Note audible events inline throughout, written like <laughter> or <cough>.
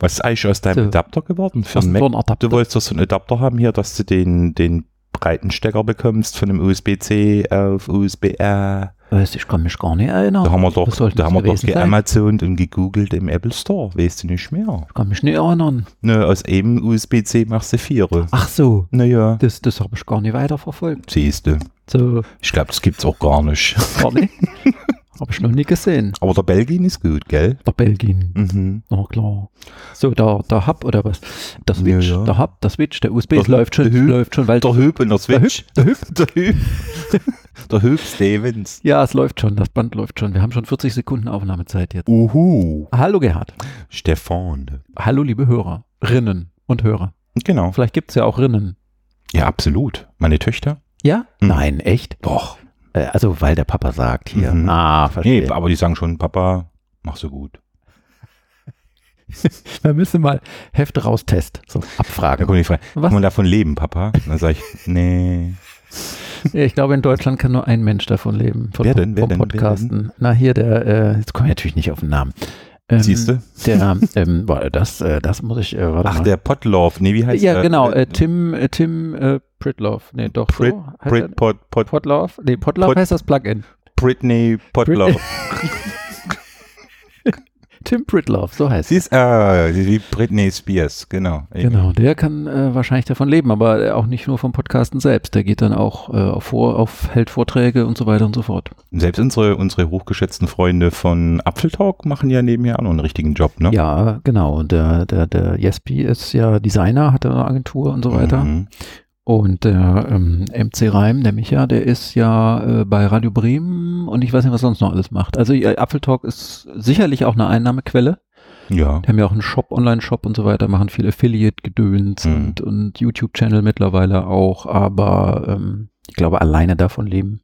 Was ist eigentlich aus deinem So. Adapter geworden? Für einen Mac? ein Adapter? Du wolltest doch so einen Adapter haben hier, dass du den, den breiten Stecker bekommst von dem USB-C auf USB-R. Weiß, ich kann mich gar nicht erinnern. Da haben wir doch, da haben wir doch geamazont und gegoogelt im Apple Store. Weißt du nicht mehr? Ich kann mich nicht erinnern. Ne, aus einem USB-C machst du vier. Ach so, Naja, das, das habe ich gar nicht weiterverfolgt. siehst du. So, Ich glaube, das gibt's auch gar nicht. gar nicht. <laughs> habe ich noch nie gesehen. Aber der Belgien ist gut, gell? Der Belgien. Mhm. Na klar. So, der, der Hub oder was? Der Switch, Ja, ja. der Hub, der Switch, der USB, Der läuft schon, der Hub. läuft schon, weil Der Hüb und der Switch. Der Hüb, <laughs> der Hüb. der Hüb Stevens. ja, es läuft schon, das Band läuft schon. Wir haben schon 40 Sekunden Aufnahmezeit jetzt. Uhu. Hallo Gerhard. Stefan. Hallo liebe Hörerinnen und Hörer. Genau. Vielleicht gibt es ja auch Rinnen. Ja, absolut. Meine Töchter? Ja? Mhm. Nein, echt? Doch. Äh, also, weil der Papa sagt hier. Mhm. Ah, verstehe. Nee, aber die sagen schon, Papa, mach so gut. <laughs> Wir müssen mal Hefte raustest. So, Da abfragen. kommt die Frage, Was? kann man davon leben, Papa? Dann sage ich, <laughs> nee. Ich glaube, in Deutschland kann nur ein Mensch davon leben. Von, Wer denn? Wer vom denn? Wer Podcasten. Na, hier der, äh, jetzt komme ich natürlich nicht auf den Namen. Ähm, Siehst du? Der, ähm, warte, das, äh, das muss ich, äh, warte Ach, mal. der Potloff. Nee, wie heißt ja, der? genau, äh, Tim, äh, Tim äh, Pritloff. Nee, doch, Prit, so. Heißt Prit, Pot, Pot, Potloff? Nee, Potloff Pot- heißt das Plugin. Britney Potloff. <laughs> Tim Pritloff, so heißt Sie ist, äh, wie Britney Spears, genau. Genau, der kann äh, wahrscheinlich davon leben, aber äh, auch nicht nur vom Podcasten selbst. Der geht dann auch äh, auf, vor, auf hält Vorträge und so weiter und so fort. Selbst unsere, unsere hochgeschätzten Freunde von Apfeltalk machen ja nebenher auch noch einen richtigen Job, ne? Ja, genau. Und der, der, der Jespi ist ja Designer, hat eine Agentur und so weiter. Mhm. Und der ähm, MC Reim, der Micha, der ist ja äh, bei Radio Bremen und ich weiß nicht, was sonst noch alles macht. Also äh, Apfeltalk ist sicherlich auch eine Einnahmequelle. Ja. Die haben ja auch einen Shop, Online-Shop und so weiter, machen viel Affiliate-Gedöns Mhm. und, und YouTube-Channel mittlerweile auch, aber ähm, ich glaube, alleine davon leben,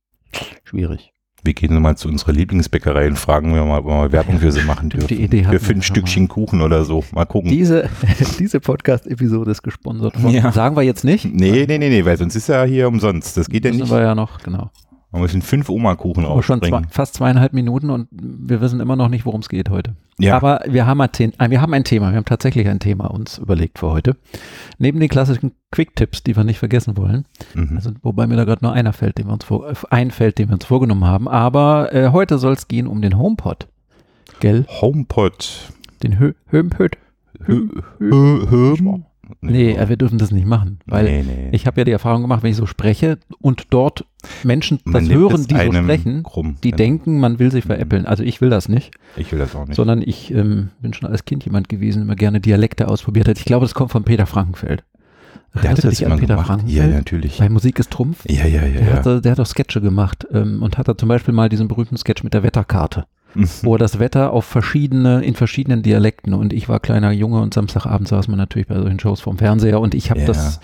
schwierig. Wir gehen mal zu unserer Lieblingsbäckerei und fragen wir mal, ob wir mal Werbung für sie machen dürfen. die Idee für fünf Stückchen Kuchen oder so. Mal gucken. Diese, <laughs> diese Podcast-Episode ist gesponsert von, Ja. sagen wir jetzt nicht. nee, nee, nee, nee, weil sonst ist ja hier umsonst. Das geht ja nicht. wir ja noch, genau. Man müssen fünf Oma-Kuchen Aber schon zwei, fast zweieinhalb Minuten und wir wissen immer noch nicht, worum es geht heute. Ja. Aber wir haben, ein, äh, wir haben ein Thema, wir haben tatsächlich ein Thema uns überlegt für heute. Neben den klassischen Quick-Tipps, die wir nicht vergessen wollen, Mhm. also, wobei mir da gerade nur einer fällt, den wir uns vor, äh, einfällt, den wir uns vorgenommen haben. Aber äh, heute soll es gehen um den HomePod. Gell? HomePod. Den Hö HomePod. Hö- Hö- Hö- Nee, wir dürfen das nicht machen, weil nee, nee. ich habe ja die Erfahrung gemacht, wenn ich so spreche und dort Menschen Man das hören, die so sprechen, krumm. die Ja. denken, man will sich veräppeln. Also ich will das nicht, Ich will das auch nicht. sondern ich ähm, bin schon als Kind jemand gewesen, der immer gerne Dialekte ausprobiert hat. Ich glaube, das kommt von Peter Frankenfeld. der hatte das immer Peter gemacht. Ja, Frankenfeld? ja, natürlich. Bei Musik ist Trumpf. Ja, ja, ja. Der, ja. Hat, der hat doch Sketche gemacht ähm, und hat da zum Beispiel mal diesen berühmten Sketch mit der Wetterkarte, Mhm. wo er das Wetter auf verschiedene, in verschiedenen Dialekten und ich war kleiner Junge und Samstagabend saß man natürlich bei solchen Shows vorm Fernseher und ich habe Ja. das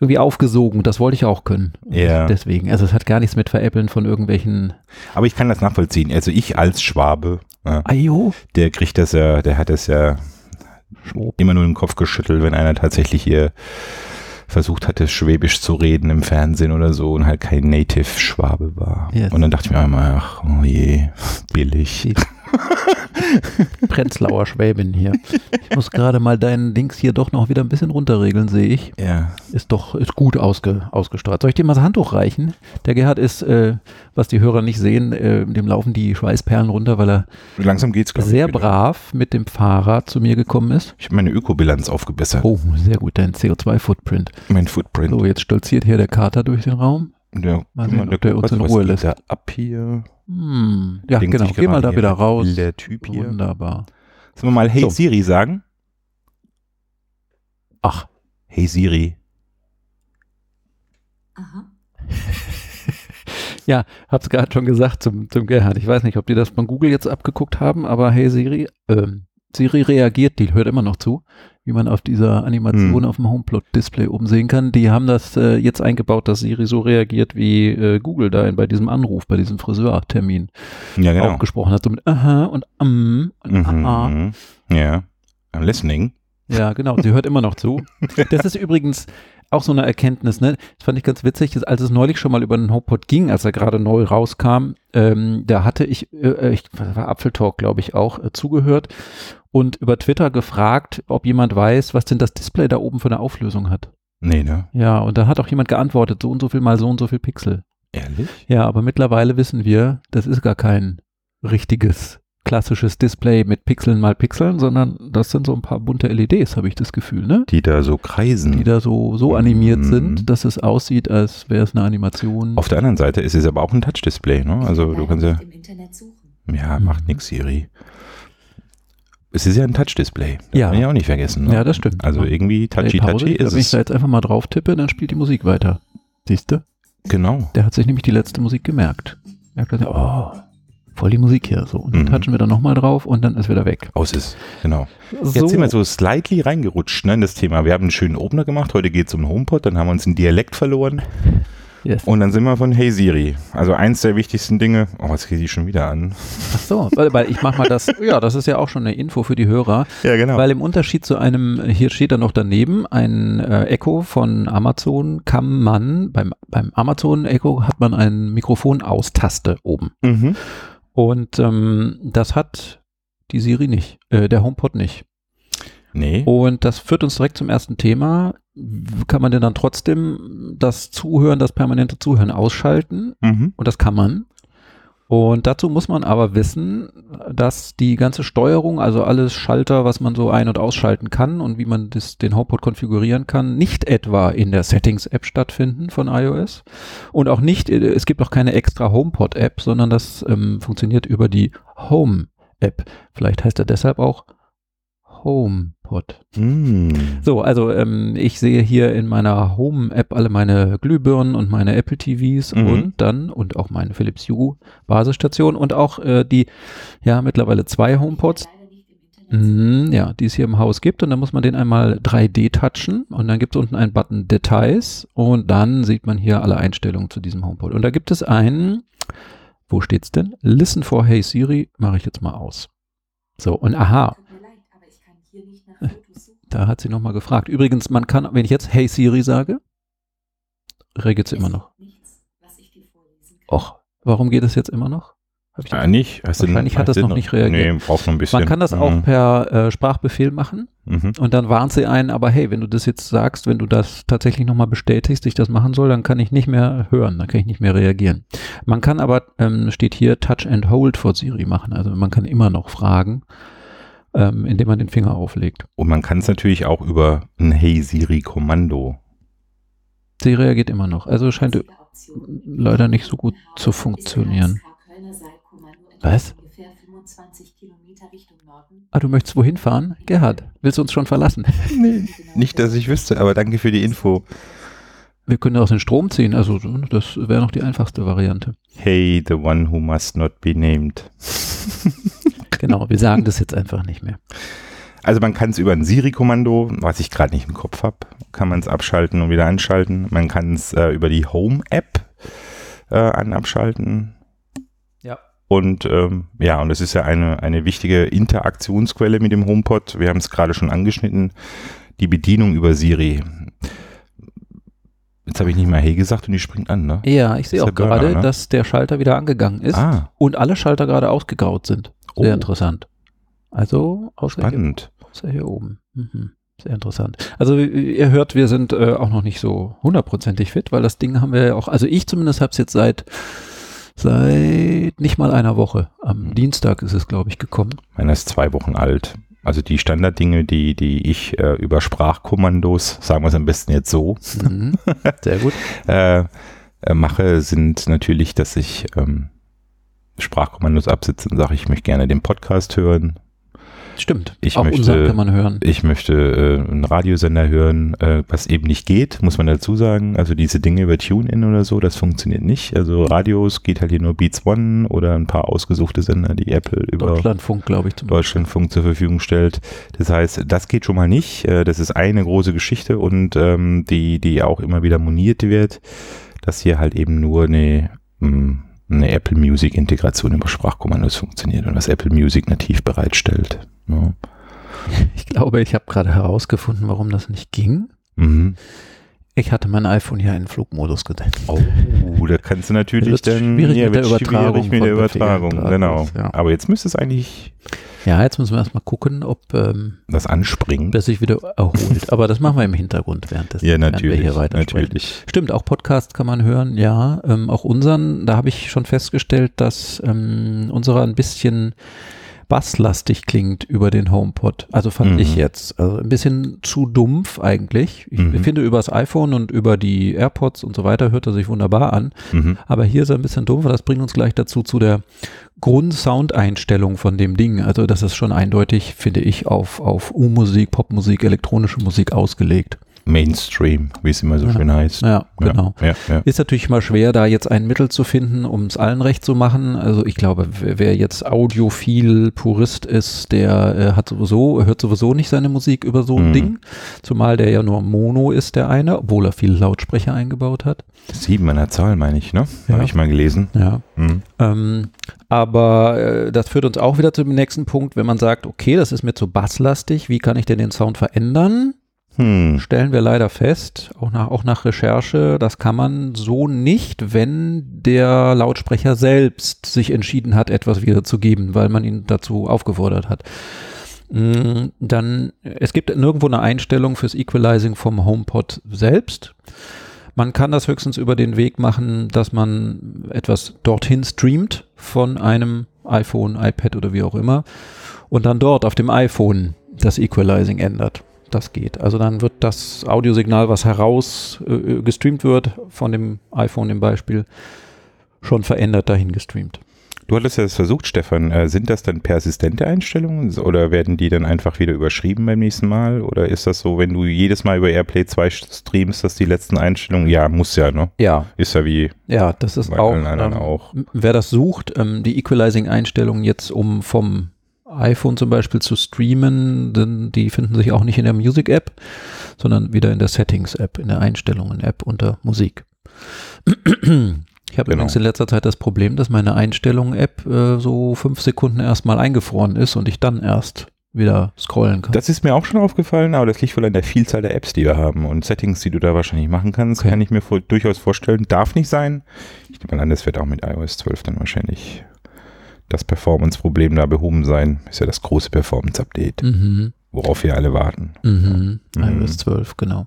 irgendwie aufgesogen. Das wollte ich auch können. Und Ja. Deswegen, also es hat gar nichts mit Veräppeln von irgendwelchen Aber ich kann das nachvollziehen. Also ich als Schwabe, Ayo. der kriegt das ja, der hat das ja Schwob. immer nur den Kopf geschüttelt, wenn einer tatsächlich hier versucht hatte, Schwäbisch zu reden im Fernsehen oder so und halt kein Native-Schwabe war. Yes. Und dann dachte ich mir immer, ach, oh je, billig. <laughs> Prenzlauer Schwäbin hier. Ich muss gerade mal deinen Dings hier doch noch wieder ein bisschen runterregeln, sehe ich. Ja. Ist doch, ist gut ausge, ausgestrahlt. Soll ich dir mal das Handtuch reichen? Der Gerhard ist, äh, was die Hörer nicht sehen, äh, dem laufen die Schweißperlen runter, weil er Langsam geht's, ich, sehr wieder. brav mit dem Fahrrad zu mir gekommen ist. Ich habe meine Ökobilanz aufgebessert. Oh, sehr gut, dein CO2-Footprint. Mein Footprint. So, jetzt stolziert hier der Kater durch den Raum. Ja, Mal sehen, ob der uns was- in Ruhe lässt. da ab hier. Hm. Ja, Denkt genau. Geh mal gerade da wieder raus. Der Typ hier. Wunderbar. Sollen wir mal Hey So. Siri sagen? Ach, Hey Siri. Aha. <laughs> Ja, hab's gerade schon gesagt zum, zum Gerhard. Ich weiß nicht, ob die das von Google jetzt abgeguckt haben, aber hey Siri, ähm, Siri reagiert, die hört immer noch zu, wie man auf dieser Animation Hm. auf dem HomePlot-Display oben sehen kann. Die haben das äh, jetzt eingebaut, dass Siri so reagiert, wie äh, Google da in, bei diesem Anruf, bei diesem Friseurtermin Ja, genau. auch gesprochen hat, so mit aha und um und Mhm, aha. mhm. Ja. I'm listening. Ja, genau, sie hört immer noch zu. <laughs> Das ist übrigens auch so eine Erkenntnis, ne? Das fand ich ganz witzig, dass, als es neulich schon mal über den HomePod ging, als er gerade neu rauskam, ähm, da hatte ich, äh, ich war Apfeltalk, glaube ich, auch äh, zugehört und über Twitter gefragt, ob jemand weiß, was denn das Display da oben für eine Auflösung hat. Nee, ne? Ja, und da hat auch jemand geantwortet, so und so viel mal so und so viel Pixel. Ehrlich? Ja, aber mittlerweile wissen wir, das ist gar kein richtiges klassisches Display mit Pixeln mal Pixeln, sondern das sind so ein paar bunte LEDs, habe ich das Gefühl, ne? Die da so kreisen. Die da so, so animiert Mhm. sind, dass es aussieht, als wäre es eine Animation. Auf der anderen Seite ist es aber auch ein Touch-Display, ne? Also du kannst ja, im Internet suchen. ja, Mhm. macht nix, Siri. Es ist ja ein Touch-Display. Ja. man ja auch nicht vergessen. Ne? Ja, das stimmt. Also irgendwie Play Pause. touchy-touchy ist Wenn ich es. da jetzt einfach mal drauf tippe, dann spielt die Musik weiter. Siehst du? Genau. Der hat sich nämlich die letzte Musik gemerkt. Merkt er, oh, voll die Musik hier. So. Und dann Mhm. touchen wir da nochmal drauf und dann ist wieder weg. Aus ist. Genau. So. Jetzt sind wir so slightly reingerutscht ne, in das Thema. Wir haben einen schönen Opener gemacht. Heute geht es um HomePod. Dann haben wir uns einen Dialekt verloren. Yes. Und dann sind wir von Hey Siri. Also eins der wichtigsten Dinge. Oh, jetzt geht die schon wieder an. Ach so, weil, weil ich mach mal das, <laughs> ja, das ist ja auch schon eine Info für die Hörer, Ja, genau. weil im Unterschied zu einem, hier steht da noch daneben, ein äh, Echo von Amazon kann man, beim, beim Amazon Echo hat man ein Mikrofon aus Taste oben. mhm. Und ähm, das hat die Siri nicht, äh, der HomePod nicht. Nee. Und das führt uns direkt zum ersten Thema. Kann man denn dann trotzdem das Zuhören, das permanente Zuhören ausschalten? Mhm. Und das kann man. Und dazu muss man aber wissen, dass die ganze Steuerung, also alles Schalter, was man so ein- und ausschalten kann und wie man das, den HomePod konfigurieren kann, nicht etwa in der Settings-App stattfinden von iOS. Und auch nicht, äh, es gibt auch keine extra HomePod-App, sondern das ähm, funktioniert über die Home-App. Vielleicht heißt er deshalb auch HomePod. Mm. So, also ähm, ich sehe hier in meiner Home-App alle meine Glühbirnen und meine Apple TVs Mhm. und dann und auch meine Philips Hue Basisstation und auch äh, die, ja, mittlerweile zwei HomePods, mhm, ja, die es hier im Haus gibt und dann muss man den einmal 3D touchen und dann gibt es unten einen Button Details und dann sieht man hier alle Einstellungen zu diesem HomePod. Und da gibt es einen, wo steht's denn? Listen for Hey Siri, mache ich jetzt mal aus. So, und aha, Tut mir leid, aber ich kann hier nicht nach Fotos suchen. Da hat sie nochmal gefragt. Übrigens, man kann, wenn ich jetzt Hey Siri sage, regelt sie immer noch. Nichts. Och, warum geht es jetzt immer noch? Hab ich Ah, nicht? Hast Wahrscheinlich hat das noch nicht reagiert. Nee, braucht noch ein bisschen. Man kann das auch Mhm. per äh, Sprachbefehl machen Mhm. und dann warnt sie einen, aber hey, wenn du das jetzt sagst, wenn du das tatsächlich nochmal bestätigst, ich das machen soll, dann kann ich nicht mehr hören, dann kann ich nicht mehr reagieren. Man kann aber, ähm, steht hier, Touch and Hold for Siri machen, also man kann immer noch fragen, ähm, indem man den Finger auflegt. Und man kann es natürlich auch über ein Hey Siri-Kommando. Sie reagiert immer noch, also scheint leider nicht so gut zu funktionieren. Was? Ungefähr 25 Kilometer Richtung Norden. Ah, du möchtest wohin fahren? Gerhard, willst du uns schon verlassen? <laughs> Nee, nicht, dass ich wüsste, aber danke für die Info. Wir können aus den Strom ziehen, also das wäre noch die einfachste Variante. Hey, the one who must not be named. <laughs> Genau, wir sagen das jetzt einfach nicht mehr. Also man kann es über ein Siri-Kommando, was ich gerade nicht im Kopf habe, kann man es abschalten und wieder anschalten. Man kann es äh, über die Home-App äh, an abschalten. Ja. Und ähm, ja, und es ist ja eine, eine wichtige Interaktionsquelle mit dem HomePod. Wir haben es gerade schon angeschnitten. Die Bedienung über Siri. Jetzt habe ich nicht mal Hey gesagt und die springt an, ne? Ja, ich sehe auch gerade, ne? dass der Schalter wieder angegangen ist Ah, und alle Schalter gerade ausgegraut sind. Sehr Oh. interessant. Also, spannend. außer hier oben. Mhm. Sehr interessant. Also ihr hört, wir sind äh, auch noch nicht so hundertprozentig fit, weil das Ding haben wir ja auch, also ich zumindest habe es jetzt seit seit nicht mal einer Woche. Am Mhm. Dienstag ist es, glaube ich, gekommen. Meiner ist zwei Wochen alt. Also die Standarddinge, die, die ich äh, über Sprachkommandos, sagen wir es am besten jetzt so, Mhm. Sehr gut. <laughs> äh, äh, mache, sind natürlich, dass ich ähm, Sprachkommandos absitze und sage, ich möchte gerne den Podcast hören. Stimmt. Ich auch möchte- kann man hören. Ich möchte äh, einen Radiosender hören, äh, was eben nicht geht, muss man dazu sagen. Also diese Dinge über TuneIn oder so, das funktioniert nicht. Also Radios geht halt hier nur Beats One oder ein paar ausgesuchte Sender, die Apple über Deutschlandfunk, glaube ich, zum Deutschlandfunk zur Verfügung stellt. Das heißt, das geht schon mal nicht. Äh, Das ist eine große Geschichte und ähm, die, die auch immer wieder moniert wird, dass hier halt eben nur eine, mh, eine Apple Music Integration über Sprachkommandos funktioniert und was Apple Music nativ bereitstellt. Ja. <laughs> Ich glaube, ich habe gerade herausgefunden, warum das nicht ging. Mhm. Ich hatte mein iPhone hier in Flugmodus gesetzt. Oh, da kannst du natürlich dann schwierig mit der Übertragung schwierig mit der Übertragung, genau. ist, ja. Aber jetzt müsste es eigentlich Ja, jetzt müssen wir erstmal gucken, ob ähm, das anspringen. das sich wieder erholt. Aber das machen wir im Hintergrund währenddessen. ja, während natürlich, Wir hier weiter natürlich. Stimmt, auch Podcast kann man hören, ja. Ähm, auch unseren, da habe ich schon festgestellt, dass ähm, unserer ein bisschen basslastig klingt über den HomePod. Also fand Mhm. ich jetzt. Also ein bisschen zu dumpf eigentlich. Ich Mhm. finde, über das iPhone und über die AirPods und so weiter hört er sich wunderbar an. Mhm. Aber hier ist er ein bisschen dumpf. Das bringt uns gleich dazu zu der Grundsoundeinstellung von dem Ding. Also das ist schon eindeutig, finde ich, auf, auf U-Musik, Popmusik, elektronische Musik ausgelegt. Mainstream, wie es immer so Ja. schön heißt. Ja, genau. Ja, ja. Ist natürlich mal schwer, da jetzt ein Mittel zu finden, um es allen recht zu machen. Also ich glaube, wer, jetzt audiophil Purist ist, der äh, hat sowieso, hört sowieso nicht seine Musik über so ein Mhm. Ding. Zumal der ja nur Mono ist, der eine, obwohl er viele Lautsprecher eingebaut hat. Sieben an der Zahl, meine ich, ne? Habe ich mal gelesen. Ja. Mhm. Ähm, aber äh, das führt uns auch wieder zum nächsten Punkt, wenn man sagt, okay, das ist mir zu basslastig, wie kann ich denn den Sound verändern? Hm. Stellen wir leider fest, auch nach, auch nach Recherche, das kann man so nicht, wenn der Lautsprecher selbst sich entschieden hat, etwas wiederzugeben, weil man ihn dazu aufgefordert hat. Mm, Dann, es gibt nirgendwo eine Einstellung fürs Equalizing vom HomePod selbst. Man kann das höchstens über den Weg machen, dass man etwas dorthin streamt von einem iPhone, iPad oder wie auch immer und dann dort auf dem iPhone das Equalizing ändert. Das geht. Also dann wird das Audiosignal, was heraus äh, gestreamt wird, von dem iPhone im Beispiel, schon verändert dahin gestreamt. Du hattest ja das versucht, Stefan. Äh, sind das dann persistente Einstellungen oder werden die dann einfach wieder überschrieben beim nächsten Mal? Oder ist das so, wenn du jedes Mal über AirPlay 2 streamst, dass die letzten Einstellungen, ja, muss ja, ne? Ja, Ist ja wie ja, das ist bei auch, allen anderen ähm, auch. wer das sucht, ähm, die Equalizing-Einstellungen jetzt, um vom iPhone zum Beispiel zu streamen, denn die finden sich auch nicht in der Music-App, sondern wieder in der Settings-App, in der Einstellungen-App unter Musik. Ich habe Genau. übrigens in letzter Zeit das Problem, dass meine Einstellungen-App äh, so fünf Sekunden erstmal eingefroren ist und ich dann erst wieder scrollen kann. Das ist mir auch schon aufgefallen, aber das liegt wohl an der Vielzahl der Apps, die wir haben und Settings, die du da wahrscheinlich machen kannst, Okay. kann ich mir vor, durchaus vorstellen. Darf nicht sein. Ich nehme an, das wird auch mit iOS 12 dann wahrscheinlich das Performance-Problem da behoben sein. Ist ja das große Performance-Update, mhm. worauf wir alle warten. Mhm. Mhm. iOS 12, genau.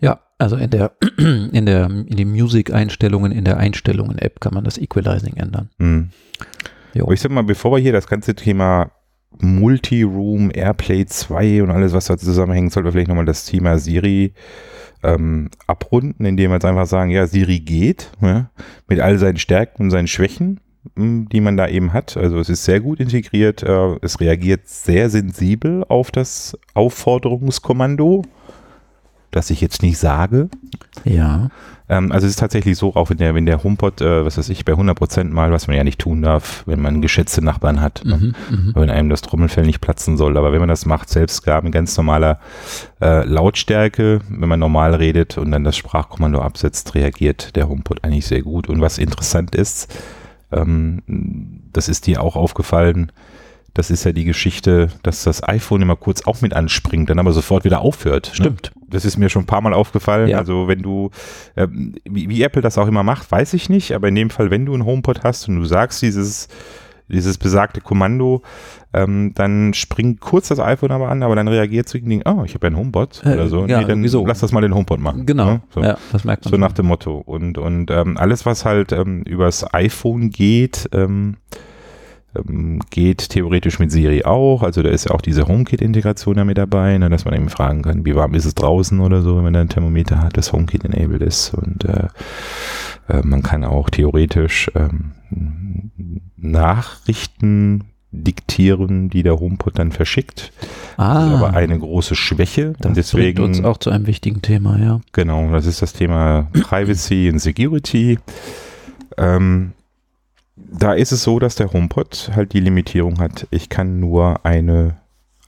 Ja, also in der, <clears throat> in der, in den Music-Einstellungen, in der Einstellungen-App kann man das Equalizing ändern. Hm. Jo. Aber ich sag mal, bevor wir hier das ganze Thema Multi-Room, Airplay 2 und alles, was da zusammenhängt, sollten wir vielleicht nochmal das Thema Siri ähm, abrunden, indem wir jetzt einfach sagen, ja, Siri geht, ja, mit all seinen Stärken und seinen Schwächen, die man da eben hat. Also es ist sehr gut integriert, äh, es reagiert sehr sensibel auf das Aufforderungskommando, das ich jetzt nicht sage. Ja. Ähm, also es ist tatsächlich so, auch wenn der, wenn der HomePod, äh, was weiß ich, bei 100% mal, was man ja nicht tun darf, wenn man geschätzte Nachbarn hat, ne? Mhm. Mhm. wenn einem das Trommelfell nicht platzen soll. Aber wenn man das macht, selbst gar mit ganz normaler äh, Lautstärke, wenn man normal redet und dann das Sprachkommando absetzt, reagiert der HomePod eigentlich sehr gut. Und was interessant ist, ähm, das ist dir auch aufgefallen, das ist ja die Geschichte, dass das iPhone immer kurz auch mit anspringt, dann aber sofort wieder aufhört. Ne? Stimmt. Das ist mir schon ein paar Mal aufgefallen. Ja. Also wenn du, ähm, wie, wie Apple das auch immer macht, weiß ich nicht, aber in dem Fall, wenn du einen HomePod hast und du sagst dieses, dieses besagte Kommando, ähm, dann springt kurz das iPhone aber an, aber dann reagiert zu dem, oh, ich habe ja einen HomePod Äh, oder so. ja, dann wieso? lass das mal den HomePod machen. Genau. Ne? So. Ja, das merkt man. So nach dem Motto. Und, und ähm, alles, was halt ähm, übers iPhone geht, ähm, ähm, geht theoretisch mit Siri auch. Also da ist ja auch diese HomeKit-Integration da mit dabei, ne, dass man eben fragen kann, wie warm ist es draußen oder so, wenn man da ein Thermometer hat, das HomeKit enabled ist. Und äh, äh, man kann auch theoretisch ähm, Nachrichten diktieren, die der HomePod dann verschickt. Das ah, ist aber eine große Schwäche. das und deswegen uns auch zu einem wichtigen Thema, ja. Genau, das ist das Thema Privacy und Security. Ähm, da ist es so, dass der HomePod halt die Limitierung hat, ich kann nur eine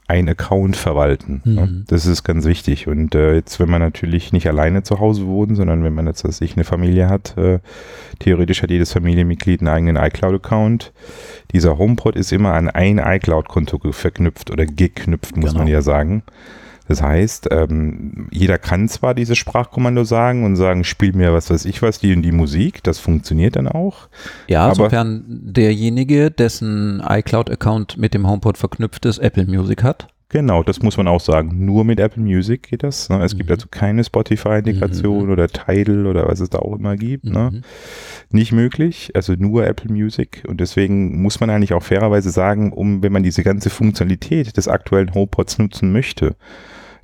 ein Account verwalten. Mhm. Ne? Das ist ganz wichtig. Und äh, jetzt, wenn man natürlich nicht alleine zu Hause wohnt, sondern wenn man jetzt, dass ich eine Familie hat, äh, theoretisch hat jedes Familienmitglied einen eigenen iCloud-Account. Dieser HomePod ist immer an ein iCloud-Konto verknüpft oder geknüpft, muss Genau. man ja sagen. Das heißt, ähm, jeder kann zwar dieses Sprachkommando sagen und sagen, spiel mir was weiß ich was, die und die Musik, das funktioniert dann auch. Ja, Aber- sofern derjenige, dessen iCloud-Account mit dem HomePod verknüpft ist, Apple Music hat. Genau, das muss man auch sagen. Nur mit Apple Music geht das. Ne? Es gibt Mhm. also keine Spotify-Integration Mhm. oder Tidal oder was es da auch immer gibt. Ne? Mhm. Nicht möglich, also nur Apple Music. Und deswegen muss man eigentlich auch fairerweise sagen, um, wenn man diese ganze Funktionalität des aktuellen HomePods nutzen möchte,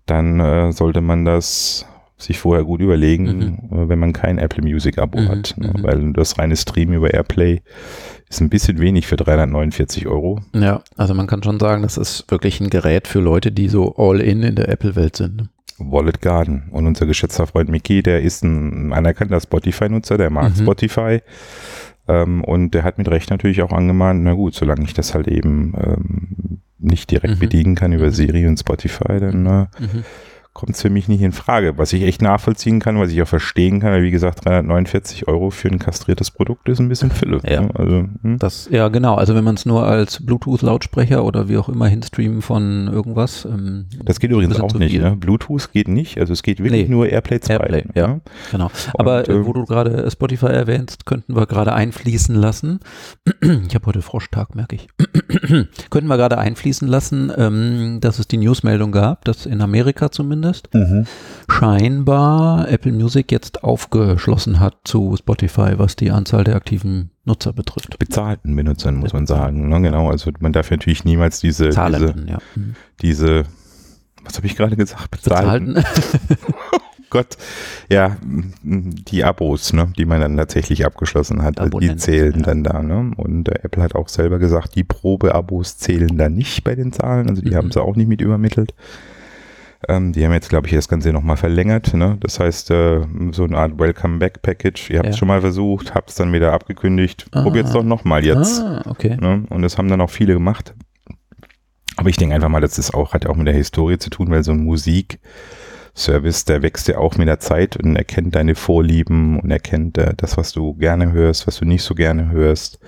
dann äh, sollte man das sich vorher gut überlegen, äh, wenn man kein Apple Music Abo Mhm, hat. Ne? mhm. Weil das reine Stream über Airplay ist ein bisschen wenig für 349 Euro. Ja, also man kann schon sagen, das ist wirklich ein Gerät für Leute, die so all in in der Apple-Welt sind. ne? Wallet Garden. Und unser geschätzter Freund Mickey, der ist ein anerkannter Spotify-Nutzer, der mag Mhm. Spotify. Ähm, und der hat mit Recht natürlich auch angemahnt, na gut, solange ich das halt eben ähm, nicht direkt Mhm. bedienen kann über Mhm. Siri und Spotify, dann äh, Mhm. Kommt es für mich nicht in Frage. Was ich echt nachvollziehen kann, was ich auch verstehen kann, weil wie gesagt, 349 Euro für ein kastriertes Produkt ist ein bisschen Fülle. Ja. ne? Also, hm. Das, ja, genau. Also wenn man es nur als Bluetooth-Lautsprecher oder wie auch immer hinstreamen von irgendwas. Ähm, Das geht übrigens auch nicht. Ne? Bluetooth geht nicht. Also es geht wirklich Nee. nur Airplay 2. Airplay, ja. ne? Genau. Aber Und, äh, äh, wo du gerade Spotify erwähnst, könnten wir gerade einfließen lassen. ich habe heute Froschtag, merke ich. <clears throat> könnten wir gerade einfließen lassen, ähm, dass es die Newsmeldung gab, dass in Amerika zumindest scheinbar Apple Music jetzt aufgeschlossen hat zu Spotify, was die Anzahl der aktiven Nutzer betrifft. bezahlten Benutzern, muss man sagen. Ne? Genau, also man darf natürlich niemals diese, diese, Zahlenden, ja. Mhm. diese was habe ich gerade gesagt? Bezahlten. Bezahlten. <laughs> Gott, ja, die Abos, ne, die man dann tatsächlich abgeschlossen hat, die Abonnenten, zählen ja. dann da. Ne? Und Apple hat auch selber gesagt, die Probeabos zählen da nicht bei den Zahlen, also die Mhm. haben sie auch nicht mit übermittelt. Ähm, die haben jetzt, glaube ich, das Ganze nochmal verlängert. Ne? Das heißt, äh, so eine Art Welcome-Back-Package. Ihr habt es Ja. schon mal versucht, habt es dann wieder abgekündigt. Ah. Probiert es doch nochmal jetzt. Ah, okay. Ne? Und das haben dann auch viele gemacht. Aber ich denke einfach mal, das ist auch, hat auch mit der Historie zu tun, weil so ein Musikservice, der wächst ja auch mit der Zeit und erkennt deine Vorlieben und erkennt äh, das, was du gerne hörst, was du nicht so gerne hörst.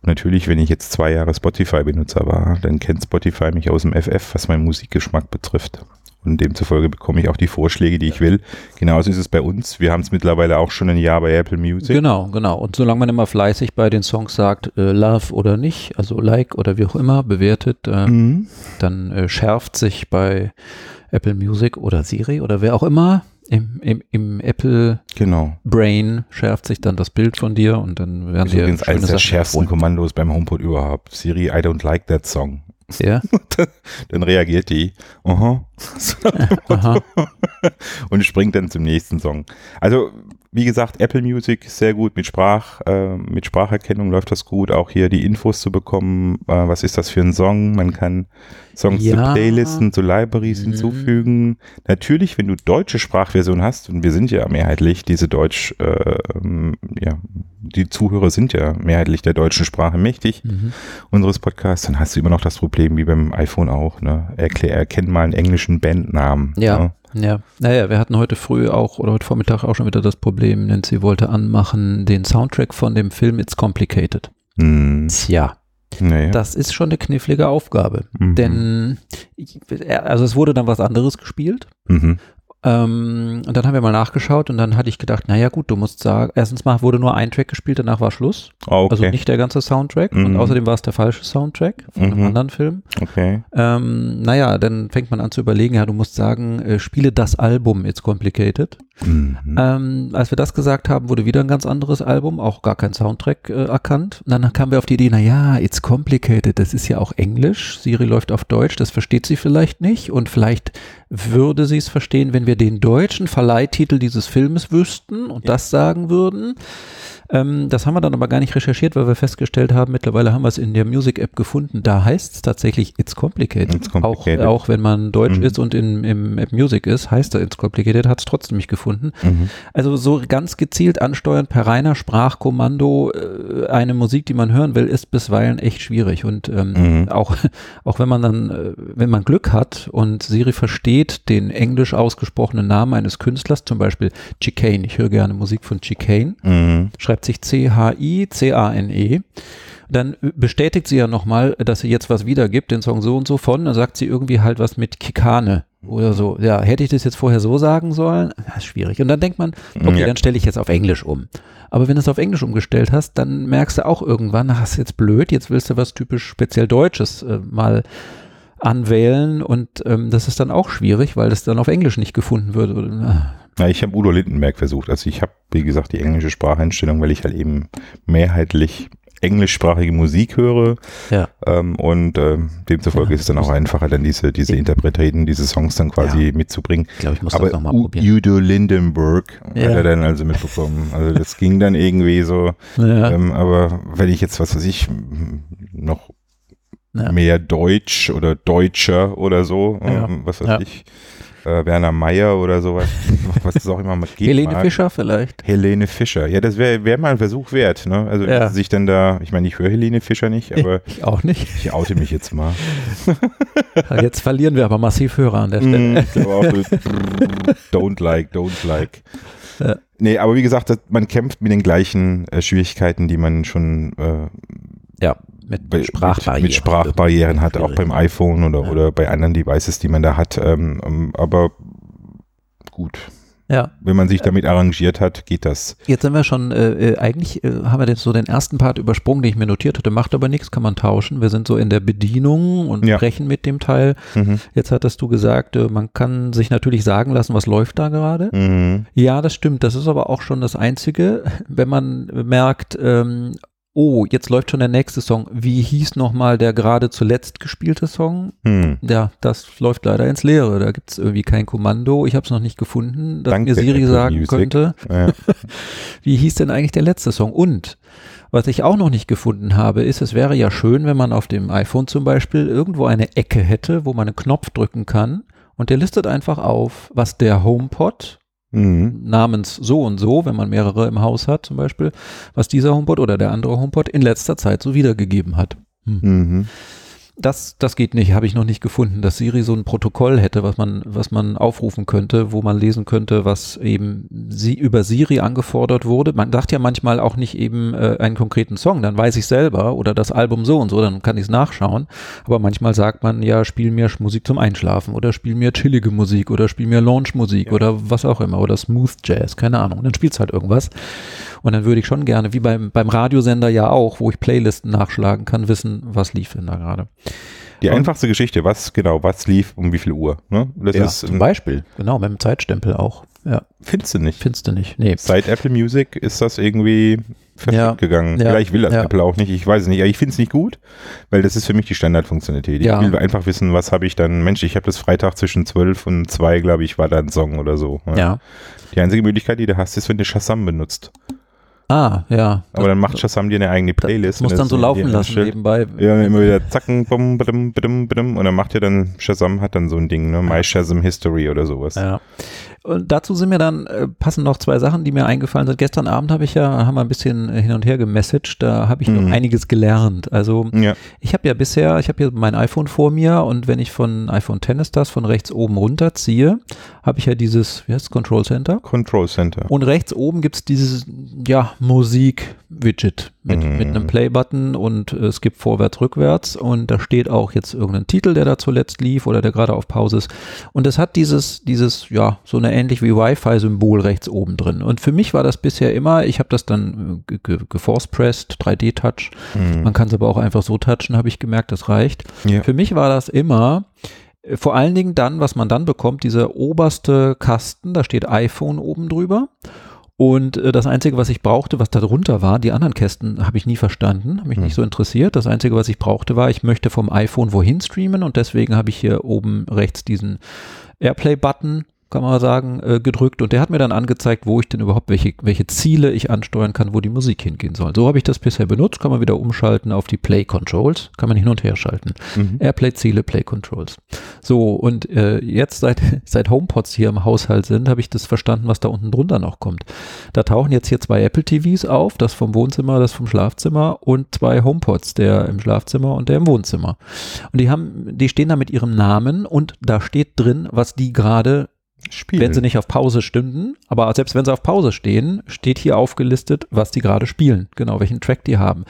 Und natürlich, wenn ich jetzt zwei Jahre Spotify-Benutzer war, dann kennt Spotify mich aus dem FF, was meinen Musikgeschmack betrifft. Und demzufolge bekomme ich auch die Vorschläge, die ich will. Genauso ist es bei uns. Wir haben es mittlerweile auch schon ein Jahr bei Apple Music. Genau, genau. Und solange man immer fleißig bei den Songs sagt, äh, Love oder nicht, also Like oder wie auch immer, bewertet, äh, Mhm. dann äh, schärft sich bei Apple Music oder Siri oder wer auch immer im, im, im Apple Genau. Brain schärft sich dann das Bild von dir und dann werden ist dir übrigens eines der schärfsten. Kommandos beim HomePod überhaupt. Siri, I don't like that song. Ja, <laughs> Dann reagiert die. Aha. <laughs> aha. und springt dann zum nächsten Song. Also, wie gesagt, Apple Music ist sehr gut mit Sprach, äh, mit Spracherkennung läuft das gut. Auch hier die Infos zu bekommen, äh, was ist das für ein Song? Man kann Songs zu Ja. Playlisten, zu Libraries Mhm. hinzufügen. Natürlich, wenn du deutsche Sprachversion hast, und wir sind ja mehrheitlich diese Deutsch, äh, ähm, ja, die Zuhörer sind ja mehrheitlich der deutschen Sprache mächtig Mhm. unseres Podcasts, dann hast du immer noch das Problem, wie beim iPhone auch, ne? Erklär, erkenn mal einen englischen Bandnamen. Ja. Ne? Ja, naja, wir hatten heute früh auch oder heute Vormittag auch schon wieder das Problem, Nancy wollte anmachen den Soundtrack von dem Film It's Complicated. Hm. Tja, Naja. das ist schon eine knifflige Aufgabe. Mhm. Denn, also es wurde dann was anderes gespielt. Mhm. Ähm, und dann haben wir mal nachgeschaut und dann hatte ich gedacht, naja gut, du musst sagen, erstens mal wurde nur ein Track gespielt, danach war Schluss. Oh, okay. Also nicht der ganze Soundtrack. Und Mhm. außerdem war es der falsche Soundtrack von einem Mhm. anderen Film. okay. Ähm, naja, dann fängt man an zu überlegen, ja, du musst sagen, äh, spiele das Album It's Complicated. Mhm. Ähm, als wir das gesagt haben, wurde wieder ein ganz anderes Album, auch gar kein Soundtrack äh, erkannt. Und dann kamen wir auf die Idee, na ja, It's Complicated, das ist ja auch Englisch. Siri läuft auf Deutsch, das versteht sie vielleicht nicht. Und vielleicht würde sie es verstehen, wenn wir den deutschen Verleihtitel dieses Filmes wüssten und das sagen würden. Ähm, das haben wir dann aber gar nicht recherchiert, weil wir festgestellt haben, mittlerweile haben wir es in der Music-App gefunden. Da heißt es tatsächlich It's Complicated. It's complicated. Auch, auch wenn man Deutsch Mhm. ist und in, im App Music ist, heißt er It's Complicated, hat es trotzdem nicht gefunden. Mhm. Also so ganz gezielt ansteuern per reiner Sprachkommando äh, eine Musik, die man hören will, ist bisweilen echt schwierig. Und ähm, Mhm. auch, <laughs> auch wenn man dann, äh, wenn man Glück hat und Siri versteht den englisch ausgesprochenen Namen eines Künstlers, zum Beispiel Chicane, ich höre gerne Musik von Chicane, Mhm. schreibt sich C-H-I-C-A-N-E. Dann bestätigt sie ja nochmal, dass sie jetzt was wiedergibt, den Song so und so von, dann sagt sie irgendwie halt was mit Kikane oder so. Ja, hätte ich das jetzt vorher so sagen sollen? Das ist schwierig. Und dann denkt man, okay, Ja. dann stelle ich jetzt auf Englisch um. Aber wenn du es auf Englisch umgestellt hast, dann merkst du auch irgendwann, ach, ist jetzt blöd, jetzt willst du was typisch speziell Deutsches äh, mal anwählen und ähm, das ist dann auch schwierig, weil das dann auf Englisch nicht gefunden wird. Na, ich habe Udo Lindenberg versucht. Also ich habe, wie gesagt, die englische Spracheinstellung, weil ich halt eben mehrheitlich englischsprachige Musik höre. Ja. Ähm, und ähm, demzufolge Ja, ist es dann auch einfacher, dann diese, diese Interpreten, diese Songs dann quasi mitzubringen. ich glaube, ich muss Aber das nochmal probieren. Udo Lindenberg Ja. hat er dann also mitbekommen. Also das ging dann irgendwie so. Ja, Ähm, aber wenn ich jetzt, was weiß ich, noch Ja. mehr Deutsch oder Deutscher oder so, Ja. ähm, was weiß Ja. ich, äh, Werner Meyer oder sowas, <laughs> was es auch immer mal geht. Helene mag. Fischer vielleicht. Helene Fischer. Ja, das wäre wär mal ein Versuch wert. Ne? Also Ja. sich dann da, ich meine, ich höre Helene Fischer nicht, aber ich <laughs> auch nicht. ich oute mich jetzt mal. <laughs> Jetzt verlieren wir aber massiv Hörer an der Stelle. Mm, ich glaube auch don't like, don't like. Ja. Nee, aber wie gesagt, man kämpft mit den gleichen äh, Schwierigkeiten, die man schon äh, Ja, mit Sprachbarrieren. mit, mit Sprachbarrieren hat, auch beim iPhone oder, Ja. oder bei anderen Devices, die man da hat. Ähm, ähm, aber gut, Ja, wenn man sich damit arrangiert hat, geht das. jetzt sind wir schon, äh, äh, eigentlich äh, haben wir jetzt so den ersten Part übersprungen, den ich mir notiert hatte, macht aber nichts, kann man tauschen. Wir sind so in der Bedienung und Ja. sprechen mit dem Teil. Mhm. Jetzt hattest du gesagt, äh, man kann sich natürlich sagen lassen, was läuft da gerade. Mhm. Ja, das stimmt. Das ist aber auch schon das Einzige, wenn man merkt, ähm, oh, jetzt läuft schon der nächste Song. Wie hieß nochmal der gerade zuletzt gespielte Song? Hm. Ja, das läuft leider ins Leere. Da gibt es irgendwie kein Kommando. Ich habe es noch nicht gefunden, dass Danke, mir Siri sagen Music. könnte, Ja. <laughs> wie hieß denn eigentlich der letzte Song? Und was ich auch noch nicht gefunden habe, ist, es wäre ja schön, wenn man auf dem iPhone zum Beispiel irgendwo eine Ecke hätte, wo man einen Knopf drücken kann und der listet einfach auf, was der HomePod Mhm. namens so und so, wenn man mehrere im Haus hat zum Beispiel, was dieser HomePod oder der andere HomePod in letzter Zeit so wiedergegeben hat. Hm. Mhm. Das, das geht nicht, habe ich noch nicht gefunden, dass Siri so ein Protokoll hätte, was man, was man aufrufen könnte, wo man lesen könnte, was eben sie über Siri angefordert wurde. Man sagt ja manchmal auch nicht eben äh, einen konkreten Song, dann weiß ich selber oder das Album so und so, dann kann ich es nachschauen. Aber manchmal sagt man ja, spiel mir Musik zum Einschlafen oder spiel mir chillige Musik oder spiel mir Launch-Musik Ja. oder was auch immer oder Smooth Jazz, keine Ahnung. Dann spielt halt irgendwas. Und dann würde ich schon gerne, wie beim, beim Radiosender ja auch, wo ich Playlisten nachschlagen kann, wissen, was lief denn da gerade. Die Und- einfachste Geschichte, was genau, was lief um wie viel Uhr? Ne? Das Ja, ist, zum Beispiel, genau, mit dem Zeitstempel auch. Ja, findest du nicht. findest du nicht. Nee. Seit Apple Music ist das irgendwie verschütt Ja, gegangen. ja, Vielleicht will das ja. Apple auch nicht, ich weiß es nicht. Ich finde es nicht gut, weil das ist für mich die Standardfunktionalität. Ich will einfach wissen, was habe ich dann, Mensch, ich habe das Freitag zwischen 12 und 2, glaube ich, war da ein Song oder so. Ja. Die einzige Möglichkeit, die du hast, ist, wenn du Shazam benutzt. Ah, ja. Aber dann macht Shazam dir eine eigene Playlist. muss dann so laufen lassen nebenbei. Ja, immer wieder zacken, bum, badum, badum, badum, und dann macht ihr dann, Shazam hat dann so ein Ding, ne? My Shazam History oder sowas. Ja. Und dazu sind mir dann, äh, passen noch zwei Sachen, die mir eingefallen sind. Gestern Abend habe ich ja, haben wir ein bisschen äh, hin und her gemessaged, da habe ich Mhm. noch einiges gelernt. Also Ja. ich habe ja bisher, ich habe hier mein iPhone vor mir und wenn ich von iPhone X ist das, von rechts oben runter ziehe, habe ich ja dieses, wie heißt es, Control Center. Control Center. Und rechts oben gibt es dieses, ja, Musik-Widget mit, Mhm. mit einem Play-Button und äh, es gibt vorwärts, rückwärts und da steht auch jetzt irgendein Titel, der da zuletzt lief oder der gerade auf Pause ist. Und es hat dieses, dieses, ja, so eine ähnlich wie Wi-Fi-Symbol rechts oben drin. Und für mich war das bisher immer, ich habe das dann äh, ge- ge- geforce-pressed, 3D-Touch. Mhm. Man kann es aber auch einfach so touchen, habe ich gemerkt, das reicht. Ja. Für mich war das immer, äh, vor allen Dingen dann, was man dann bekommt, dieser oberste Kasten, da steht iPhone oben drüber. Und äh, das Einzige, was ich brauchte, was da drunter war, die anderen Kästen habe ich nie verstanden, habe mich Hm. nicht so interessiert. Das Einzige, was ich brauchte, war, ich möchte vom iPhone wohin streamen und deswegen habe ich hier oben rechts diesen Airplay-Button, kann man sagen, äh, gedrückt und der hat mir dann angezeigt, wo ich denn überhaupt, welche, welche Ziele ich ansteuern kann, wo die Musik hingehen soll. So habe ich das bisher benutzt, kann man wieder umschalten auf die Play-Controls, kann man hin und her schalten. Mhm. Airplay-Ziele, Play-Controls. So, und äh, jetzt seit, <laughs> seit HomePods hier im Haushalt sind, habe ich das verstanden, was da unten drunter noch kommt. Da tauchen jetzt hier zwei Apple TVs auf, das vom Wohnzimmer, das vom Schlafzimmer und zwei HomePods, der im Schlafzimmer und der im Wohnzimmer. Und die haben, die stehen da mit ihrem Namen und da steht drin, was die gerade Spiel. wenn sie nicht auf Pause stünden, aber selbst wenn sie auf Pause stehen, steht hier aufgelistet, was die gerade spielen, genau welchen Track die haben.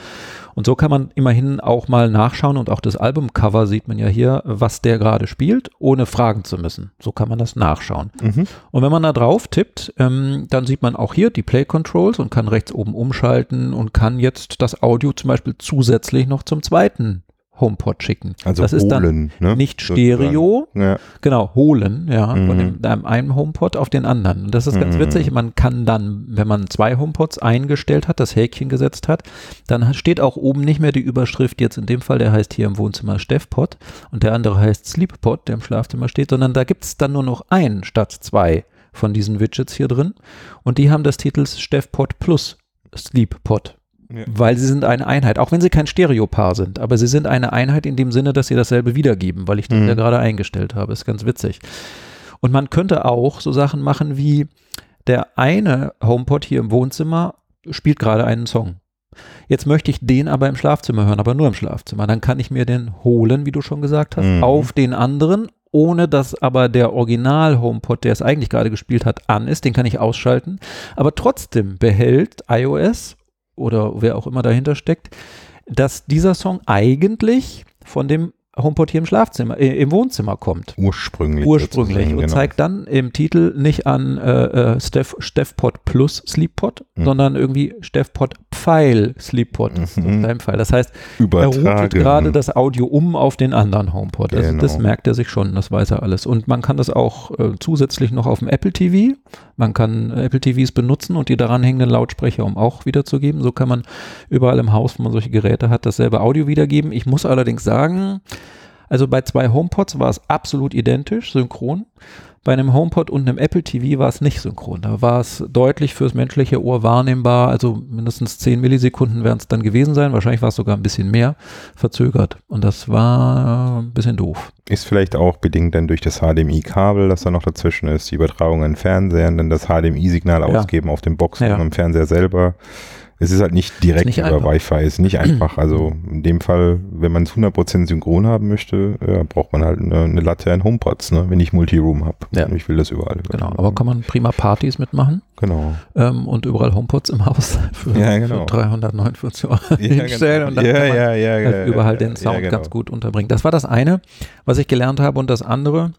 Und so kann man immerhin auch mal nachschauen und auch das Albumcover sieht man ja hier, was der gerade spielt, ohne fragen zu müssen. So kann man das nachschauen. Mhm. Und wenn man da drauf tippt, ähm, dann sieht man auch hier die Play Controls und kann rechts oben umschalten und kann jetzt das Audio zum Beispiel zusätzlich noch zum zweiten HomePod schicken. Also das ist dann holen, ne? nicht. Stereo, Ja. Genau, holen, ja, Mhm. von dem, einem, einem HomePod auf den anderen. Und das ist ganz Mhm. witzig. Man kann dann, wenn man zwei HomePods eingestellt hat, das Häkchen gesetzt hat, dann steht auch oben nicht mehr die Überschrift, jetzt in dem Fall, der heißt hier im Wohnzimmer Steffpod und der andere heißt Sleeppod, der im Schlafzimmer steht, sondern da gibt es dann nur noch einen statt zwei von diesen Widgets hier drin. Und die haben das Titel Steffpod Plus Sleeppod. Ja. Weil sie sind eine Einheit, auch wenn sie kein Stereopaar sind, aber sie sind eine Einheit in dem Sinne, dass sie dasselbe wiedergeben, weil ich das Mhm. ja gerade eingestellt habe. Ist ganz witzig. Und man könnte auch so Sachen machen wie der eine HomePod hier im Wohnzimmer spielt gerade einen Song. Jetzt möchte ich den aber im Schlafzimmer hören, aber nur im Schlafzimmer. Dann kann ich mir den holen, wie du schon gesagt hast, Mhm. auf den anderen, ohne dass aber der Original HomePod, der es eigentlich gerade gespielt hat, an ist. Den kann ich ausschalten. Aber trotzdem behält iOS oder wer auch immer dahinter steckt, dass dieser Song eigentlich von dem HomePod hier im Schlafzimmer, äh, im Wohnzimmer kommt. Ursprünglich. Ursprünglich und genau. zeigt dann im Titel nicht an äh, äh, Steff, Steffpod plus Sleeppod, Mhm. sondern irgendwie Steffpod Pfeil Sleeppod Mhm. in deinem Fall. Das heißt, er Übertragen. routet gerade das Audio um auf den anderen HomePod. Also Genau. das merkt er sich schon, das weiß er alles. Und man kann das auch äh, zusätzlich noch auf dem Apple TV. Man kann Apple TVs benutzen und die daran hängenden Lautsprecher, um auch wiederzugeben. So kann man überall im Haus, wo man solche Geräte hat, dasselbe Audio wiedergeben. Ich muss allerdings sagen, also bei zwei HomePods war es absolut identisch, synchron. Bei einem HomePod und einem Apple TV war es nicht synchron. Da war es deutlich fürs menschliche Ohr wahrnehmbar. Also mindestens 10 Millisekunden werden es dann gewesen sein. Wahrscheinlich war es sogar ein bisschen mehr verzögert. Und das war ein bisschen doof. Ist vielleicht auch bedingt dann durch das HDMI-Kabel, das da noch dazwischen ist, die Übertragung an den Fernseher und dann das HDMI-Signal Ja. ausgeben auf dem Box Ja. und am Fernseher selber. Es ist halt nicht direkt nicht über einfach. Wi-Fi, ist nicht einfach. Also in dem Fall, wenn man es 100% synchron haben möchte, ja, braucht man halt eine, eine Latte an HomePods, ne? wenn ich Multiroom habe. Ja. Ich will das überall. Genau. Aber kann man prima Partys mitmachen Genau. ähm, und überall HomePods im Haus <laughs> für, Ja, genau. für 349 Euro Ja, hinstellen. Und dann ja, kann man ja, ja, halt überall den Sound genau. ganz gut unterbringen. Das war das eine, was ich gelernt habe. Und das andere,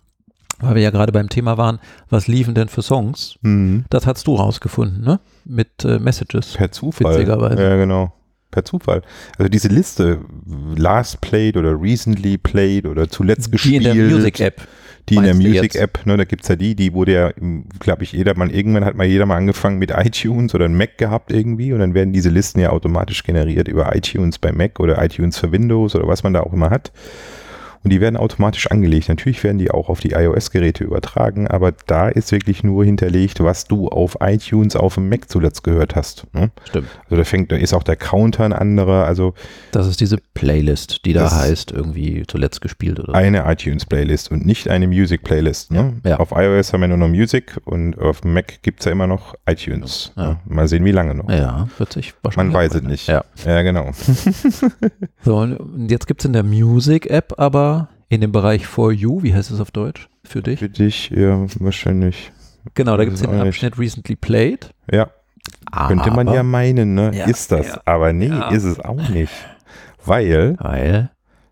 weil wir ja gerade beim Thema waren, was liefen denn für Songs? Mhm. Das hast du rausgefunden, ne? Mit äh, Messages. Per Zufall. Witzigerweise. Ja, genau. Per Zufall. Also diese Liste, last played oder recently played oder zuletzt Die in gespielt. der Music-App. Die in der meinst du Music-App, ne, da gibt's ja die, die wurde ja, glaube ich, jedermann, irgendwann hat mal jeder mal angefangen mit iTunes oder ein Mac gehabt irgendwie und dann werden diese Listen ja automatisch generiert über iTunes bei Mac oder iTunes für Windows oder was man da auch immer hat. Und die werden automatisch angelegt. Natürlich werden die auch auf die iOS-Geräte übertragen, aber da ist wirklich nur hinterlegt, was du auf iTunes auf dem Mac zuletzt gehört hast. Ne? Stimmt. Also da fängt, da ist auch der Counter ein anderer, also Das ist diese Playlist, die da heißt, irgendwie zuletzt gespielt oder so. eine iTunes-Playlist und nicht eine Music-Playlist. Ne? Ja, ja. Auf iOS haben wir nur noch Music und auf dem Mac gibt es ja immer noch iTunes. Ja. Ne? Mal sehen, wie lange noch. Ja, wird sich Man wahrscheinlich. weiß auch es nicht. Ja. Ja, genau. <laughs> So, und jetzt gibt es in der Music-App aber in dem Bereich For You, wie heißt es auf Deutsch? Für dich? Für dich, ja, wahrscheinlich. Genau, da gibt es den. Abschnitt Recently Played. Ja, könnte man Aber- ja meinen, ne? Ja, ist das. ja, Aber nee, ja. ist es auch nicht. Weil, Weil,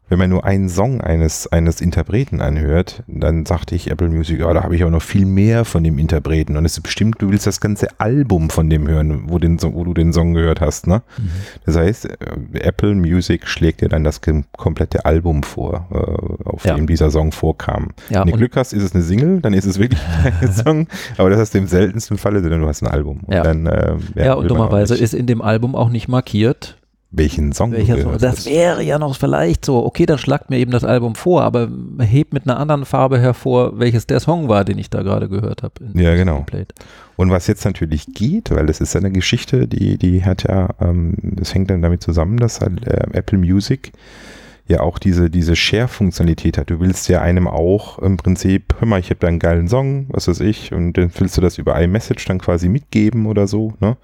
wenn man nur einen Song eines, eines Interpreten anhört, dann sagte ich Apple Music, ja, da habe ich aber noch viel mehr von dem Interpreten. Und es ist bestimmt, du willst das ganze Album von dem hören, wo, den, wo du den Song gehört hast, ne? Mhm. Das heißt, äh, Apple Music schlägt dir dann das komplette Album vor, äh, auf Ja. dem dieser Song vorkam. ja, Wenn du Glück hast, ist es eine Single, dann ist es wirklich <laughs> ein Song, aber das ist im seltensten Falle, denn du hast ein Album. Und Ja. dann, äh, ja, und dummerweise ist in dem Album auch nicht markiert, welchen Song welcher Song. Das wäre ja noch vielleicht so, okay, dann schlagt mir eben das Album vor, aber hebt mit einer anderen Farbe hervor, welches der Song war, den ich da gerade gehört habe. Ja, genau. Played. Und was jetzt natürlich geht, weil das ist ja eine Geschichte, die, die hat ja, ähm, das hängt dann damit zusammen, dass halt äh, Apple Music ja auch diese, diese Share-Funktionalität hat. Du willst ja einem auch im Prinzip, hör mal, ich habe da einen geilen Song, was weiß ich, und dann willst du das über iMessage dann quasi mitgeben oder so, ne?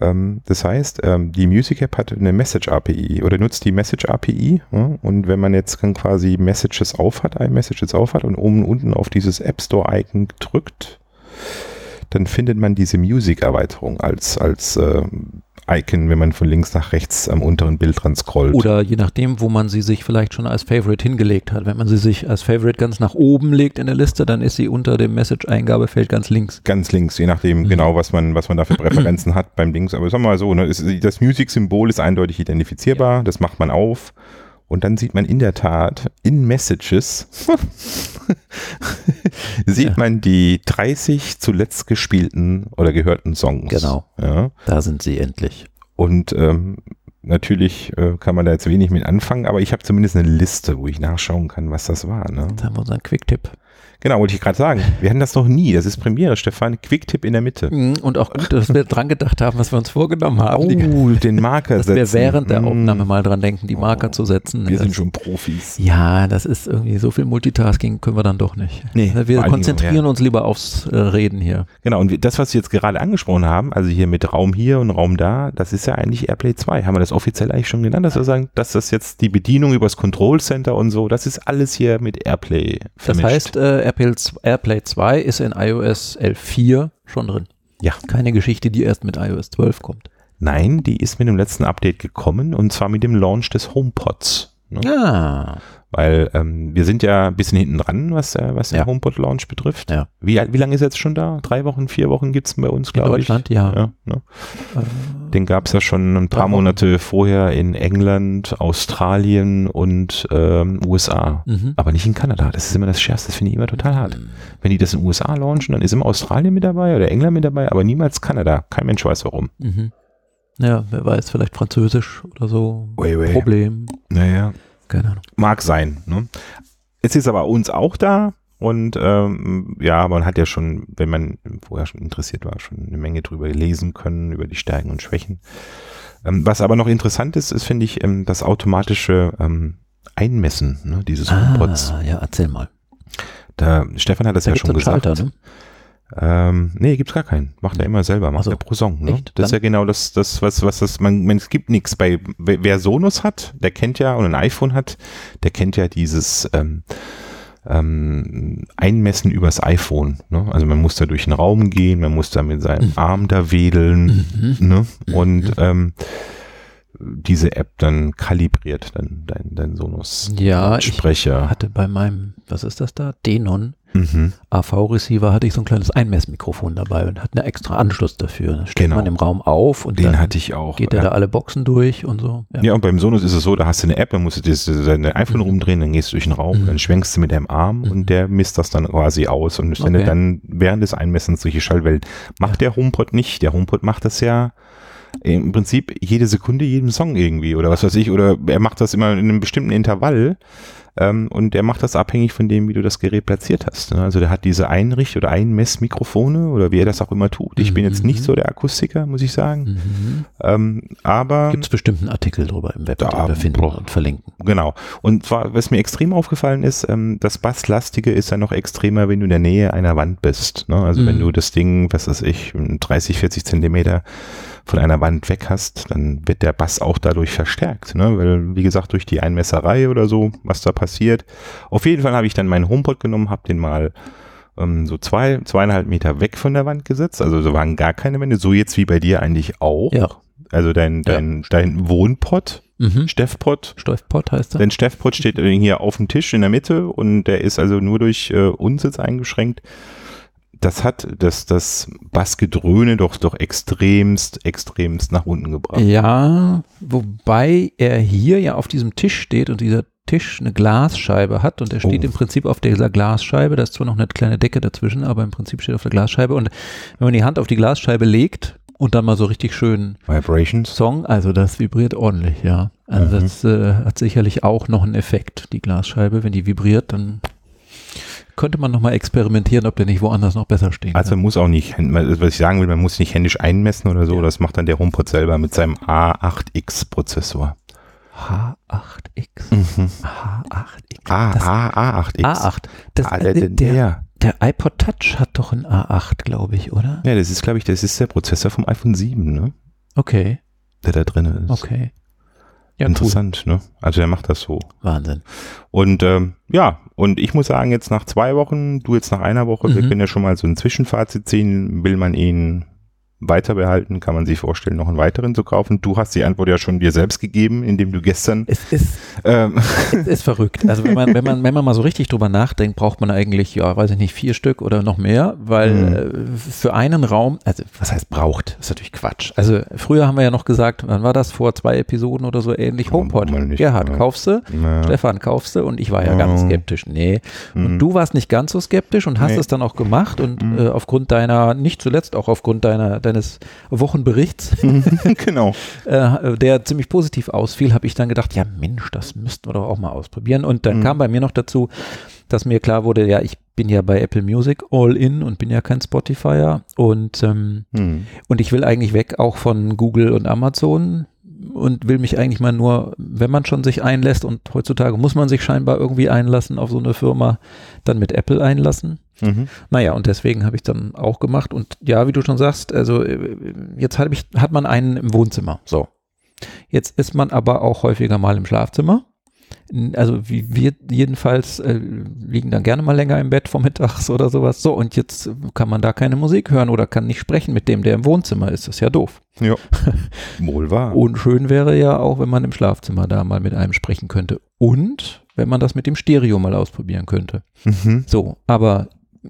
Ähm, das heißt, ähm, die Music App hat eine Message API oder nutzt die Message API. Und wenn man jetzt dann quasi Messages auf hat, iMessages auf hat und oben unten auf dieses App Store Icon drückt, dann findet man diese Music-Erweiterung als, als äh, Icon, wenn man von links nach rechts am unteren Bild dran scrollt. Oder je nachdem, wo man sie sich vielleicht schon als Favorite hingelegt hat. Wenn man sie sich als Favorite ganz nach oben legt in der Liste, dann ist sie unter dem Message-Eingabefeld ganz links. Ganz links, je nachdem Mhm. genau, was man, was man da für <clears throat> Präferenzen hat beim Links. Aber sagen wir mal so, ne, es, das Music-Symbol ist eindeutig identifizierbar, das macht man auf. Und dann sieht man in der Tat in Messages, <laughs> sieht Ja. man die 30 zuletzt gespielten oder gehörten Songs. Genau. Ja. Da sind sie endlich. Und ähm, natürlich äh, kann man da jetzt wenig mit anfangen, aber ich habe zumindest eine Liste, wo ich nachschauen kann, was das war. Ne? Da haben wir unseren Quick-Tipp. Genau, wollte ich gerade sagen. Wir hatten das noch nie. Das ist Premiere, Stefan. Quick-Tipp in der Mitte. Mhm, Und auch gut, dass wir dran gedacht haben, was wir uns vorgenommen haben. Die- Oh, den Marker dass wir setzen. während der Mm. Aufnahme mal dran denken, die Marker zu setzen. Wir Das- sind schon Profis. Ja, das ist irgendwie so viel Multitasking können wir dann doch nicht. Nee, wir allen Dingen, konzentrieren ja. uns lieber aufs äh, Reden hier. Genau, und wir- das, was wir jetzt gerade angesprochen haben, also hier mit Raum hier und Raum da, das ist ja eigentlich Airplay 2. Haben wir das offiziell eigentlich schon genannt, dass wir sagen, dass das jetzt die Bedienung übers Control Center und so, das ist alles hier mit Airplay Das vermischt. heißt, äh, Airplay, z- Airplay 2 ist in iOS 11.4 schon drin. Ja. Keine Geschichte, die erst mit iOS 12 kommt. Nein, die ist mit dem letzten Update gekommen und zwar mit dem Launch des HomePods. Ne? Ah, Weil ähm, wir sind ja ein bisschen hinten dran, was, der- was den Ja. HomePod-Launch betrifft. Ja. Wie, wie lange ist er jetzt schon da? Drei Wochen, vier Wochen gibt es bei uns, glaube ich. Deutschland, ja. Ja, ne? Den gab es ja schon ein paar. Monate vorher in England, Australien und ähm, USA. mhm. Aber nicht in Kanada. Das ist immer das Schärfste. Das finde ich immer total hart. Mhm. Wenn die das in den USA launchen, dann ist immer Australien mit dabei oder England mit dabei, aber niemals Kanada. Kein Mensch weiß warum. Mhm. Ja, wer weiß, vielleicht Französisch oder so. Wei, wei. Problem. Naja, Keine Ahnung. mag sein. Ne? Es ist aber uns auch da. Und ähm, ja, man hat ja schon, wenn man vorher schon interessiert war, schon eine Menge drüber lesen können, über die Stärken und Schwächen. Ähm, was aber noch interessant ist, ist, finde ich, ähm, das automatische ähm, Einmessen ne, dieses. Ah, ja, erzähl mal. Da, Stefan hat das Da ja schon gesagt. Schalter, ne? Ähm, nee, gibt's gar keinen. Macht er immer selber, macht Ach so. er pro Song. Ne? Echt? Das ist ja genau das, das was, was das, man, man, es gibt nichts bei, wer wer Sonos hat, der kennt ja, und ein iPhone hat, der kennt ja dieses, ähm, ähm, Einmessen übers iPhone. Ne? Also man muss da durch den Raum gehen, man muss da mit seinem Arm da wedeln, Mhm. ne? Und ähm, diese App dann kalibriert dann dein, dein Sonos Ja, ich hatte bei meinem, was ist das da? Denon Mhm. AV-Receiver hatte ich so ein kleines Einmessmikrofon dabei und hatte einen extra Anschluss dafür. Da steht Genau. man im Raum auf und Den dann hatte ich auch. geht er da alle Boxen durch und so. Ja. und beim Sonos ist es so, da hast du eine App, dann musst du das, dein iPhone Mhm. rumdrehen, dann gehst du durch den Raum, Mhm. dann schwenkst du mit deinem Arm Mhm. und der misst das dann quasi aus. Und wenn Okay. dann während des Einmessens solche Schallwellen, macht der HomePod nicht. Der HomePod macht das ja im Prinzip jede Sekunde jedem Song irgendwie oder was weiß ich, oder er macht das immer in einem bestimmten Intervall. Ähm, und der macht das abhängig von dem, wie du das Gerät platziert hast. Ne? Also der hat diese Einricht- oder Einmessmikrofone oder wie er das auch immer tut. Ich bin jetzt nicht Mhm. so der Akustiker, muss ich sagen. Mhm. Ähm, aber Gibt es bestimmt einen Artikel drüber im Web, Da, den wir finden boah. und verlinken. Genau. Und zwar, was mir extrem aufgefallen ist, ähm, das Basslastige ist ja noch extremer, wenn du in der Nähe einer Wand bist. Ne? Also wenn Mhm. du das Ding, was weiß ich, 30, 40 Zentimeter von einer Wand weg hast, dann wird der Bass auch dadurch verstärkt. Ne? Weil, wie gesagt, durch die Einmesserei oder so, was da passiert. Auf jeden Fall habe ich dann meinen HomePod genommen, habe den mal ähm, so zwei, zweieinhalb Meter weg von der Wand gesetzt. Also so waren gar keine Wände. So jetzt wie bei dir eigentlich auch. Ja. Also dein, dein, dein Wohnpott, Mhm. Steffpott, Stolfpott heißt er. Denn Steffpot steht hier auf dem Tisch in der Mitte und der ist also nur durch äh, Unsitz eingeschränkt. Das hat das, das Bassgedröhne doch, doch extremst, extremst nach unten gebracht. Ja, wobei er hier ja auf diesem Tisch steht und dieser Tisch eine Glasscheibe hat und er steht Oh. im Prinzip auf dieser Glasscheibe. Da ist zwar noch eine kleine Decke dazwischen, aber im Prinzip steht er auf der Glasscheibe. Und wenn man die Hand auf die Glasscheibe legt und dann mal so richtig schön Vibrations. Song, also das vibriert ordentlich, ja. Also Mhm. das äh, hat sicherlich auch noch einen Effekt, die Glasscheibe. Wenn die vibriert, dann könnte man nochmal experimentieren, ob der nicht woanders noch besser stehen Also man kann. muss auch nicht, was ich sagen will, man muss nicht händisch einmessen oder so. Ja. Das macht dann der HomePod selber mit seinem A8X-Prozessor. H8X. Mhm. H8X. A, Das- A, A8X. A8. Das, Ah, äh, der, der, der, iPod Touch hat doch ein A8, glaube ich, oder? ja, das ist, glaube ich, das ist der Prozessor vom iPhone 7, ne? Okay, Der da drin ist. okay. Ja, Interessant, ne? Also der macht das so. Cool. Wahnsinn. Und ähm, ja, und ich muss sagen, jetzt nach zwei Wochen, du jetzt nach einer Woche, wir Mhm. können ja schon mal so ein Zwischenfazit ziehen. Will man ihn weiter behalten? Kann man sich vorstellen, noch einen weiteren zu kaufen? Du hast die Antwort ja schon dir selbst gegeben, indem du gestern Es ist, ähm, es ist verrückt. Also wenn man, wenn man, wenn man mal so richtig drüber nachdenkt, braucht man eigentlich, ja, weiß ich nicht, vier Stück oder noch mehr, weil Mhm. äh, für einen Raum, also was heißt braucht, ist natürlich Quatsch. Also früher haben wir ja noch gesagt, wann war das, vor zwei Episoden oder so ähnlich, HomePod. nicht, Gerhard, ja. kaufst du? na, Stefan, kaufst du? Und ich war ja ganz Oh. skeptisch. Nee. Und mhm. du warst nicht ganz so skeptisch und hast Nee. es dann auch gemacht und Mhm. äh, aufgrund deiner, nicht zuletzt auch aufgrund deiner, deines Wochenberichts, <laughs> genau. äh, der ziemlich positiv ausfiel, habe ich dann gedacht, ja Mensch, das müssten wir doch auch mal ausprobieren. Und dann Mhm. kam bei mir noch dazu, dass mir klar wurde, ja, ich bin ja bei Apple Music all in und bin ja kein Spotifyer und, ähm, Hm. und ich will eigentlich weg auch von Google und Amazon und will mich eigentlich mal nur, wenn man schon sich einlässt und heutzutage muss man sich scheinbar irgendwie einlassen auf so eine Firma, dann mit Apple einlassen. Mhm. Naja, und deswegen habe ich dann auch gemacht. Und ja, wie du schon sagst, also äh, jetzt hat, ich, hat man einen im Wohnzimmer. So. Jetzt ist man aber auch häufiger mal im Schlafzimmer. Also wie wir jedenfalls äh, liegen dann gerne mal länger im Bett vormittags oder sowas. So, und jetzt kann man da keine Musik hören oder kann nicht sprechen mit dem, der im Wohnzimmer ist. Das ist ja doof. Ja. <laughs> Wohl wahr. Und schön wäre ja auch, wenn man im Schlafzimmer da mal mit einem sprechen könnte. Und wenn man das mit dem Stereo mal ausprobieren könnte. Mhm. So, aber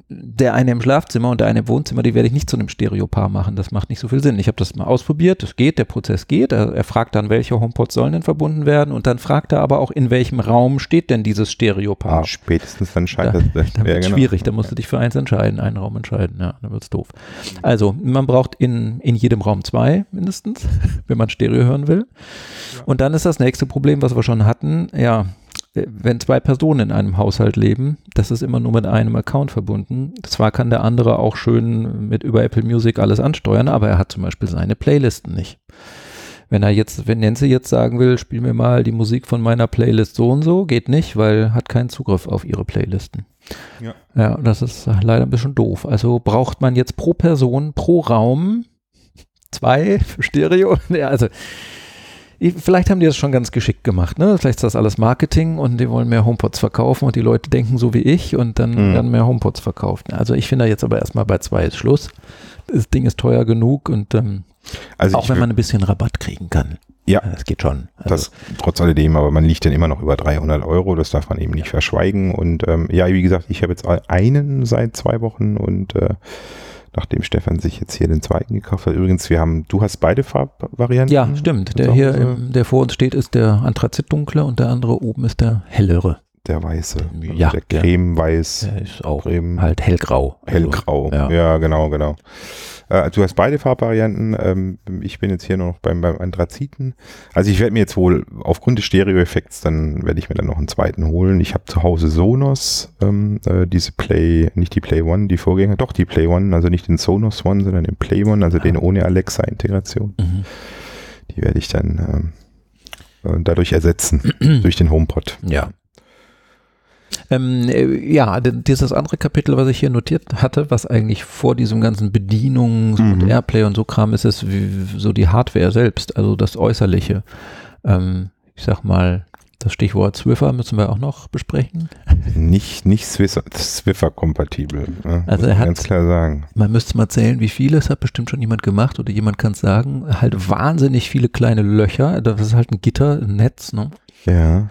der eine im Schlafzimmer und der eine im Wohnzimmer, die werde ich nicht zu einem Stereopaar machen. Das macht nicht so viel Sinn. Ich habe das mal ausprobiert, das geht, der Prozess geht. Er, er fragt dann, welche HomePods sollen denn verbunden werden und dann fragt er aber auch, in welchem Raum steht denn dieses Stereopaar. Ah, spätestens dann Da, scheitert es. dann Ja, wird genau. schwierig, da musst du dich für eins entscheiden, einen Raum entscheiden, ja, dann wird's doof. Also, man braucht in, in jedem Raum zwei mindestens, <laughs> wenn man Stereo hören will. Und dann ist das nächste Problem, was wir schon hatten, ja, wenn zwei Personen in einem Haushalt leben, das ist immer nur mit einem Account verbunden. Zwar kann der andere auch schön mit über Apple Music alles ansteuern, aber er hat zum Beispiel seine Playlisten nicht. Wenn er jetzt, wenn Nancy jetzt sagen will, spiel mir mal die Musik von meiner Playlist so und so, geht nicht, weil hat keinen Zugriff auf ihre Playlisten. Ja. Ja, das ist leider ein bisschen doof. Also braucht man jetzt pro Person, pro Raum zwei für <laughs> Stereo. Ja, also vielleicht haben die das schon ganz geschickt gemacht, ne? Vielleicht ist das alles Marketing und die wollen mehr HomePods verkaufen und die Leute denken so wie ich und dann Mhm. werden mehr HomePods verkauft. Also ich finde da jetzt aber erstmal bei zwei ist Schluss. Das Ding ist teuer genug und ähm, Also auch wenn man ein bisschen Rabatt kriegen kann. Ja. Das geht schon. Also, Das trotz alledem, aber man liegt dann immer noch über 300 Euro, das darf man eben nicht verschweigen. Und ähm, ja, wie gesagt, ich habe jetzt einen seit zwei Wochen und äh, nachdem Stefan sich jetzt hier den zweiten gekauft hat, übrigens, wir haben, du hast beide Farbvarianten? ja, stimmt. Der hier, im, der vor uns steht, ist der Anthrazitdunkle und der andere oben ist der hellere. Der weiße, also Ja, der der- cremeweiß, Der ist auch creme, halt hellgrau. Also, hellgrau. ja. ja. genau, genau. Äh, du hast beide Farbvarianten. Ähm, ich bin jetzt hier noch beim, beim Anthraziten. Also ich werde mir jetzt wohl aufgrund des Stereo-Effekts, dann werde ich mir dann noch einen zweiten holen. Ich habe zu Hause Sonos, ähm, äh, diese Play, nicht die Play One, die Vorgänger, doch die Play One, also nicht den Sonos One, sondern den Play One, also Ah. den ohne Alexa-Integration. Mhm. Die werde ich dann ähm, äh, dadurch ersetzen, <clears throat> durch den HomePod. Ja. Ähm, äh, ja, dieses andere Kapitel, was ich hier notiert hatte, was eigentlich vor diesem ganzen Bedienungs- und Mhm. Airplay und so Kram ist, ist so die Hardware selbst, also das Äußerliche. Ähm, ich sag mal, das Stichwort Swiffer müssen wir auch noch besprechen. Nicht, nicht Swiffer-kompatibel. Ne? Also er man hat- ganz klar sagen. Man müsste mal zählen, wie viele, es hat bestimmt schon jemand gemacht oder jemand kann es sagen. Halt wahnsinnig viele kleine Löcher, das ist halt ein Gitter, ein Netz, ne? Ja.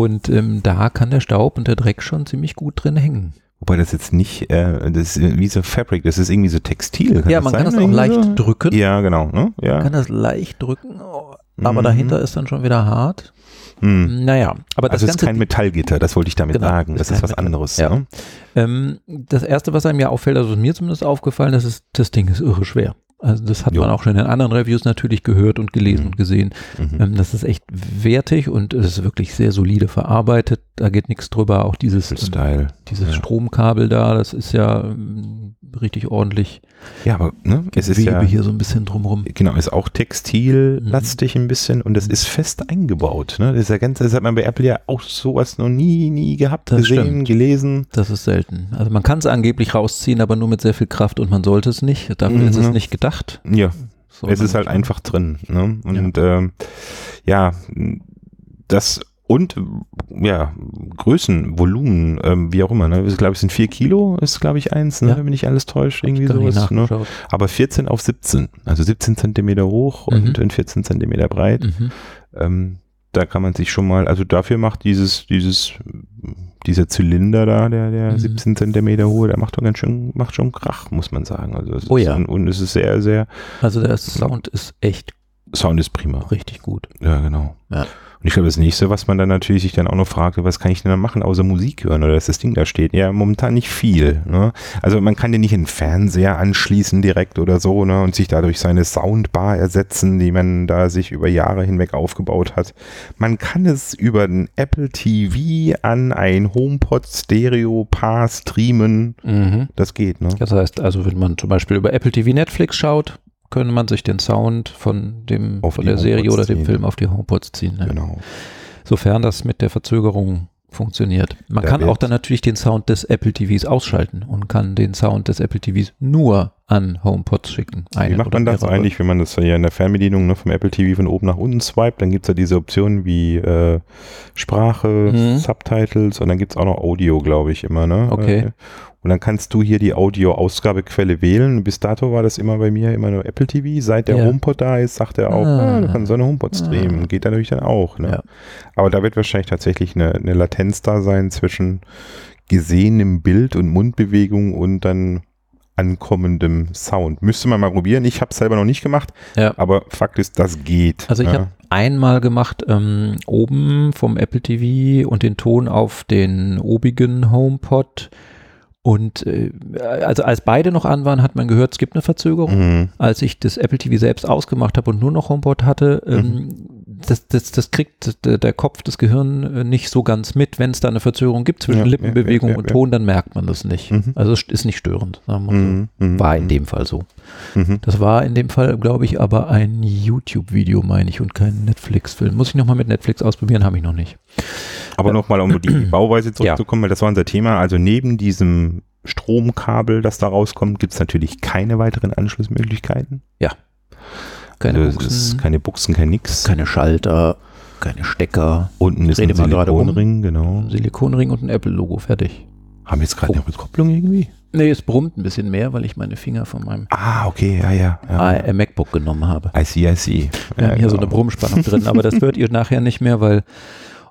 Und ähm, da kann der Staub und der Dreck schon ziemlich gut drin hängen. Wobei das jetzt nicht, äh, das ist wie so Fabric, das ist irgendwie so Textil. ja, man kann das auch leicht so? drücken. Ja, genau. Ne? Ja. Man kann das leicht drücken, oh, aber Mhm. dahinter ist dann schon wieder hart. Hm. Naja, aber das Also es ist Ganze, kein Metallgitter, das wollte ich damit Genau, sagen. ist Das kein ist was Metall. anderes. Ja. Ne? ähm, das erste, was einem ja auffällt, also mir zumindest aufgefallen ist, ist, das Ding ist irre schwer. Also das hat Jo. man auch schon in anderen Reviews natürlich gehört und gelesen Mhm. und gesehen. Mhm. Ähm, das ist echt wertig und es ist wirklich sehr solide verarbeitet. Da geht nichts drüber. Auch dieses, ähm, Style. dieses ja. Stromkabel da, das ist ja ähm, richtig ordentlich. Ja, aber ne, es ist ja, hier so ein bisschen drumrum. genau, ist auch textillastig ein bisschen und das ist fest eingebaut. Ne? Das ist ja ganz, das hat man bei Apple ja auch sowas noch nie, nie gehabt, Das gesehen, stimmt. gelesen. Das ist selten. Also man kann es angeblich rausziehen, aber nur mit sehr viel Kraft und man sollte es nicht. Dafür ist es Mhm. nicht gedacht. Ja, Soll es ist halt einfach drin. Ne? Und ja, ähm, ja das Und ja, Größen, Volumen, ähm, wie auch immer. Ne? Ich glaube, es sind 4 Kilo, ist glaube ich eins, ne? Ja. wenn mich alles täuscht, irgendwie sowas. Ne? Aber 14 auf 17, also 17 Zentimeter hoch Mhm. und in 14 Zentimeter breit. Mhm. Ähm, da kann man sich schon mal, also dafür macht dieses, dieses, dieser Zylinder da, der, der Mhm. 17 Zentimeter hohe, der macht doch ganz schön, macht schon Krach, muss man sagen. Also es Oh ja. Und, und es ist sehr, sehr, Also der Sound ist echt Sound ist prima. richtig gut. Ja, genau. Ja. Und ich glaube, das nächste, was man dann natürlich sich dann auch noch fragt, was kann ich denn da machen, außer Musik hören oder dass das Ding da steht? Ja, momentan nicht viel. Ne? Also man kann ja nicht einen Fernseher anschließen direkt oder so ne? und sich dadurch seine Soundbar ersetzen, die man da sich über Jahre hinweg aufgebaut hat. Man kann es über den Apple TV an ein HomePod Stereo Paar streamen. Mhm. Das geht, ne? Das heißt, also wenn man zum Beispiel über Apple TV Netflix schaut, könnte man sich den Sound von dem Auf von der Serie HomePods oder dem ziehen. Film auf die HomePods ziehen. Ne? Genau. Sofern das mit der Verzögerung funktioniert. Man Da kann auch dann natürlich den Sound des Apple TVs ausschalten und kann den Sound des Apple TVs nur an HomePods schicken. Wie Einen macht man das eigentlich, wenn man das ja in der Fernbedienung ne, vom Apple TV von oben nach unten swipet? Dann gibt es ja diese Optionen wie äh, Sprache, Mhm. Subtitles und dann gibt es auch noch Audio, glaube ich, immer. Ne? Okay. Äh, Und dann kannst du hier die Audio-Ausgabequelle wählen. Bis dato war das immer bei mir immer nur Apple TV. Seit der Ja. HomePod da ist, sagt er auch, Ah. ah, du kannst so eine HomePod streamen. Ah. Geht da natürlich dann auch. Ne? Ja. Aber da wird wahrscheinlich tatsächlich eine, eine Latenz da sein zwischen gesehenem Bild und Mundbewegung und dann ankommendem Sound. Müsste man mal probieren. Ich habe es selber noch nicht gemacht, Ja. aber Fakt ist, das geht. Also ich ja. habe einmal gemacht, ähm, oben vom Apple TV und den Ton auf den obigen HomePod. Und äh, also als beide noch an waren, hat man gehört, es gibt eine Verzögerung. Mhm. Als ich das Apple TV selbst ausgemacht habe und nur noch HomePod hatte, ähm, das, das, das kriegt der, Kopf, das Gehirn äh, nicht so ganz mit. Wenn es da eine Verzögerung gibt zwischen Ja, Lippenbewegung ja, ja, und ja. Ton, dann merkt man das nicht. Mhm. Also es ist nicht störend. Wir so. Mhm. Mhm. War in dem Fall so. Mhm. Das war in dem Fall, glaube ich, aber ein YouTube-Video, meine ich, und kein Netflix-Film. Muss ich nochmal mit Netflix ausprobieren, habe ich noch nicht. Aber nochmal, um die <clears throat> Bauweise zurückzukommen, weil das war unser Thema. Also neben diesem Stromkabel, das da rauskommt, gibt es natürlich keine weiteren Anschlussmöglichkeiten. Keine es ist Buchsen, keine Buchsen, kein nix. keine Schalter, keine Stecker, Unten ist ein gerade um. Silikonring, genau. Silikonring und ein Apple-Logo, fertig. Haben wir jetzt gerade eine Rückkopplung irgendwie? Nee, es brummt ein bisschen mehr, weil ich meine Finger von meinem Ah, okay, ja, ja. ja. äh, MacBook genommen habe. I see, I see. Wir Ja, haben hier so eine genau. Brummspannung drin, aber das hört ihr nachher nicht mehr, weil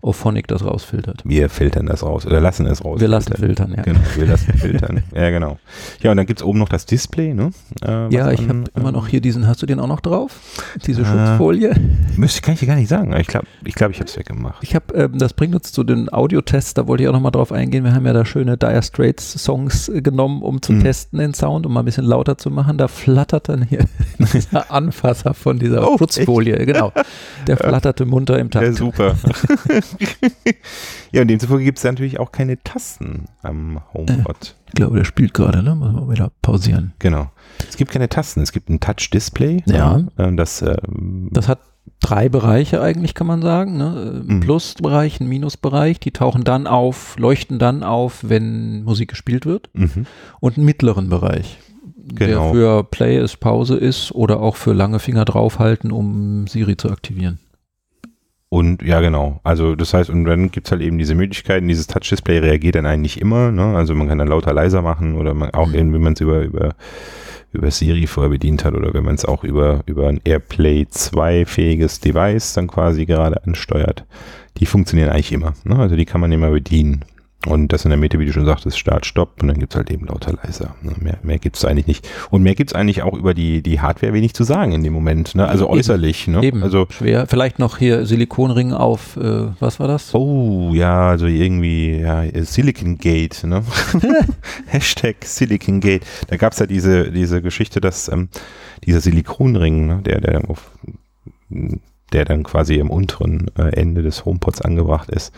Auphonic das rausfiltert. Wir filtern das raus oder lassen es raus. Wir lassen filtern, ja. Genau, wir lassen filtern. <laughs> Ja, genau. Ja, und dann gibt es oben noch das Display, ne? Äh, Ja, ich habe immer noch hier diesen, hast du den auch noch drauf? Diese Äh, Schutzfolie? Müsste, kann ich dir gar nicht sagen. aber Ich glaube, ich, glaub, ich habe es weggemacht. Ich habe, ähm, das bringt uns zu den Audiotests, da wollte ich auch nochmal drauf eingehen. Wir haben ja da schöne Dire Straits Songs äh, genommen, um zu Mhm. testen den Sound, um mal ein bisschen lauter zu machen. Da flattert dann hier <laughs> dieser Anfasser von dieser Oh, Schutzfolie, genau. Der flatterte munter im Ja, Takt. super. <laughs> <laughs> ja, und demzufolge gibt es natürlich auch keine Tasten am HomePod. Ich glaube, der spielt gerade, ne? Müssen wir wieder pausieren. Genau. Es gibt keine Tasten. Es gibt ein Touch-Display. Ja. äh, Das, ähm, Das hat drei Bereiche eigentlich, kann man sagen. Ne? Ein Mhm. Plusbereich, ein Minusbereich. Die tauchen dann auf, leuchten dann auf, wenn Musik gespielt wird. mhm. Und einen mittleren Bereich. Genau. Der für Play ist, Pause ist oder auch für lange Finger draufhalten, um Siri zu aktivieren. Und ja, genau. Also das heißt, und dann gibt es halt eben diese Möglichkeiten, dieses Touch-Display reagiert dann eigentlich immer, ne? Also man kann dann lauter leiser machen oder man auch Mhm. eben, wenn man es über, über, über Siri vorher bedient hat oder wenn man es auch über, über ein AirPlay 2 fähiges Device dann quasi gerade ansteuert. Die funktionieren eigentlich immer. Ne? Also die kann man immer bedienen. Und das in der Mitte, wie du schon sagtest, Start, Stopp und dann gibt es halt eben lauter leiser. Ne? Mehr, mehr gibt es eigentlich nicht. Und mehr gibt es eigentlich auch über die, die Hardware wenig zu sagen in dem Moment. Ne? Also Eben. äußerlich. Ne? Eben, Also schwer. Vielleicht noch hier Silikonring auf, äh, was war das? Oh, ja, also irgendwie, ja, Silicon Gate, ne? <laughs> <laughs> Hashtag Silicon Gate. Da gab es ja diese, diese Geschichte, dass ähm, dieser Silikonring, ne, der, der dann auf der dann quasi im unteren äh, Ende des HomePods angebracht ist,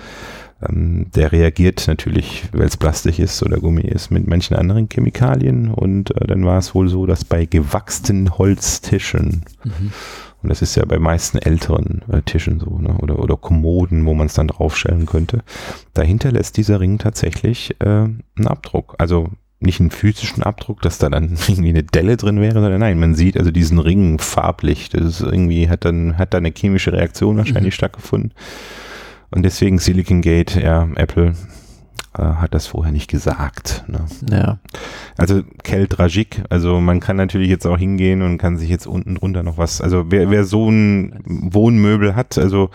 ähm, der reagiert natürlich, weil es Plastik ist oder Gummi ist, mit manchen anderen Chemikalien und äh, dann war es wohl so, dass bei gewachsenen Holztischen Mhm. und das ist ja bei meisten älteren äh, Tischen so, ne? oder, oder Kommoden, wo man es dann draufstellen könnte. Dahinter lässt dieser Ring tatsächlich äh, einen Abdruck. Also nicht einen physischen Abdruck, dass da dann <laughs> irgendwie eine Delle drin wäre, sondern nein, man sieht also diesen Ring farblich. Das ist irgendwie, hat dann, hat da eine chemische Reaktion wahrscheinlich stattgefunden. Und deswegen Silicon Gate, ja, Apple äh, hat das vorher nicht gesagt. Ne? Ja. Also Kel Dragik, also man kann natürlich jetzt auch hingehen und kann sich jetzt unten drunter noch was, also wer, wer so ein Wohnmöbel hat, also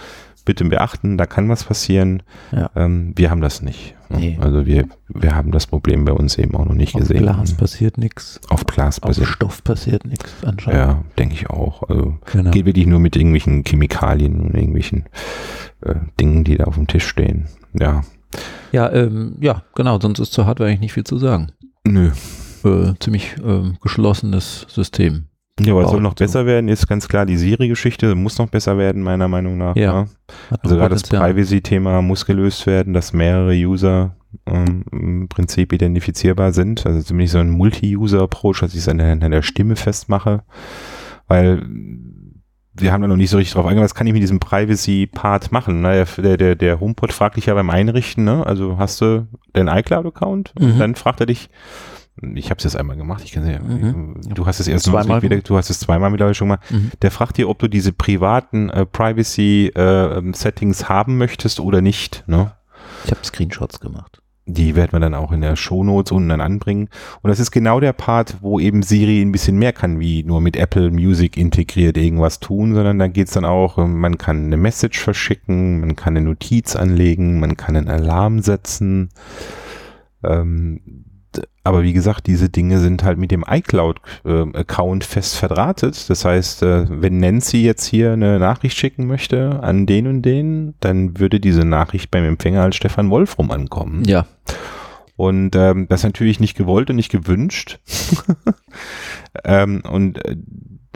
bitte beachten, da kann was passieren. Ja. Ähm, wir haben das nicht. ne? Nee. Also wir, wir haben das Problem bei uns eben auch noch nicht Auf gesehen. Glas passiert nichts. Auf Glas Auf passiert. Stoff passiert nichts anscheinend. Ja, denke ich auch. Also genau. geht wirklich nur mit irgendwelchen Chemikalien und irgendwelchen äh, Dingen, die da auf dem Tisch stehen. Ja. Ja, ähm, ja, genau, sonst ist zur Hardware eigentlich nicht viel zu sagen. Nö. Äh, ziemlich ähm, geschlossenes System. Ja, aber es soll noch so. besser werden, ist ganz klar. Die Siri-Geschichte muss noch besser werden, meiner Meinung nach. Ja. ne? Also gerade das. Privacy-Thema muss gelöst werden, dass mehrere User ähm, im Prinzip identifizierbar sind. Also zumindest so ein Multi-User-Approach, dass ich es an der, an der Stimme festmache. Weil wir haben da noch nicht so richtig drauf eingegangen, was kann ich mit diesem Privacy-Part machen? Ne? Der, der, der HomePod fragt dich ja beim Einrichten, ne? also hast du den iCloud-Account? Und Mhm. Dann fragt er dich, ich habe es jetzt einmal gemacht, ich kann ja, Mhm. du hast es erst Zweimal wieder, du hast es zweimal mittlerweile schon mal, Mhm. der fragt dir, ob du diese privaten äh, Privacy-Settings haben möchtest oder nicht. Ne? Ich habe Screenshots gemacht. Die werden wir dann auch in der Shownotes unten dann anbringen. Und das ist genau der Part, wo eben Siri ein bisschen mehr kann, wie nur mit Apple Music integriert irgendwas tun, sondern da geht's dann auch, ähm, man kann eine Message verschicken, man kann eine Notiz anlegen, man kann einen Alarm setzen. Ähm, aber wie gesagt, diese Dinge sind halt mit dem iCloud-Account fest verdrahtet. Das heißt, äh, wenn Nancy jetzt hier eine Nachricht schicken möchte an den und den, dann würde diese Nachricht beim Empfänger als Stefan Wolfrum ankommen. Ja, Und ähm, das ist natürlich nicht gewollt und nicht gewünscht. <laughs> ähm, und äh,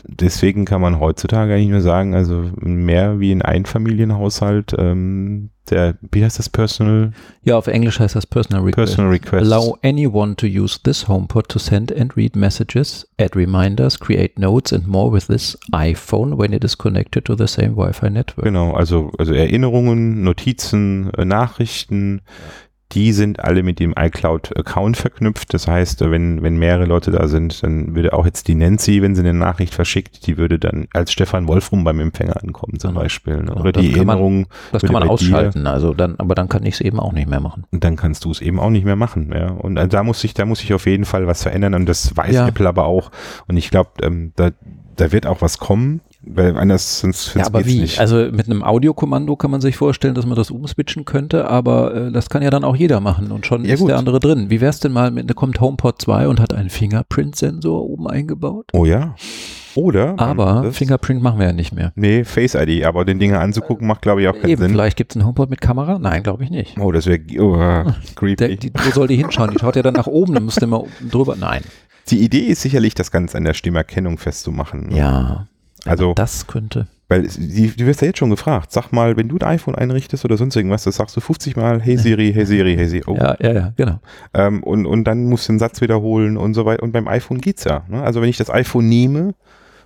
deswegen kann man heutzutage eigentlich nur sagen, also mehr wie ein Einfamilienhaushalt, ähm, der, wie heißt das, Personal, ja, auf Englisch heißt das Personal Request. Personal Request. Allow anyone to use this HomePod to send and read messages, add reminders, create notes and more with this iPhone when it is connected to the same Wi-Fi network. Genau, also, also Erinnerungen, Notizen, äh, Nachrichten, die sind alle mit dem iCloud-Account verknüpft. Das heißt, wenn, wenn mehrere Leute da sind, dann würde auch jetzt die Nancy, wenn sie eine Nachricht verschickt, die würde dann als Stefan Wolfrum beim Empfänger ankommen zum Genau. Beispiel. Ne? Genau, Oder das die kann man- Erinnerung, Das kann man bei dir- ausschalten, also dann, aber dann kann ich es eben auch nicht mehr machen. und dann kannst du es eben auch nicht mehr machen. Ja? Und äh, da muss ich, da muss ich auf jeden Fall was verändern und das weiß Ja. Apple aber auch. Und ich glaube, ähm, da, da wird auch was kommen, weil anders sonst, Ja, aber wie? nicht. Also mit einem Audiokommando kann man sich vorstellen, dass man das umswitchen könnte, aber äh, das kann ja dann auch jeder machen und schon Ja, ist gut. der andere drin. Wie wär's denn mal mit, da kommt HomePod 2 und hat einen Fingerprint-Sensor oben eingebaut? oh ja. Oder? Aber Fingerprint machen wir ja nicht mehr. Nee, Face ID, aber den Dinger anzugucken macht, glaube ich, auch keinen Eben, Sinn. vielleicht gibt es einen HomePod mit Kamera? Nein, glaube ich nicht. Oh, das wäre oh, Der, creepy. die, wo soll die hinschauen? Die schaut ja dann nach oben, dann müsste man drüber. Nein. Die Idee ist sicherlich, das Ganze an der Stimmerkennung festzumachen. ne? Ja. Also- das könnte. Weil es- die, du wirst ja jetzt schon gefragt. Sag mal, wenn du ein iPhone einrichtest oder sonst irgendwas, das sagst du 50 Mal, hey Siri, hey Siri, hey Siri. Oh. Ja, ja, ja, genau. Ähm, und, und dann musst du den Satz wiederholen und so weiter. Und beim iPhone geht's ja. Ne? Also wenn ich das iPhone nehme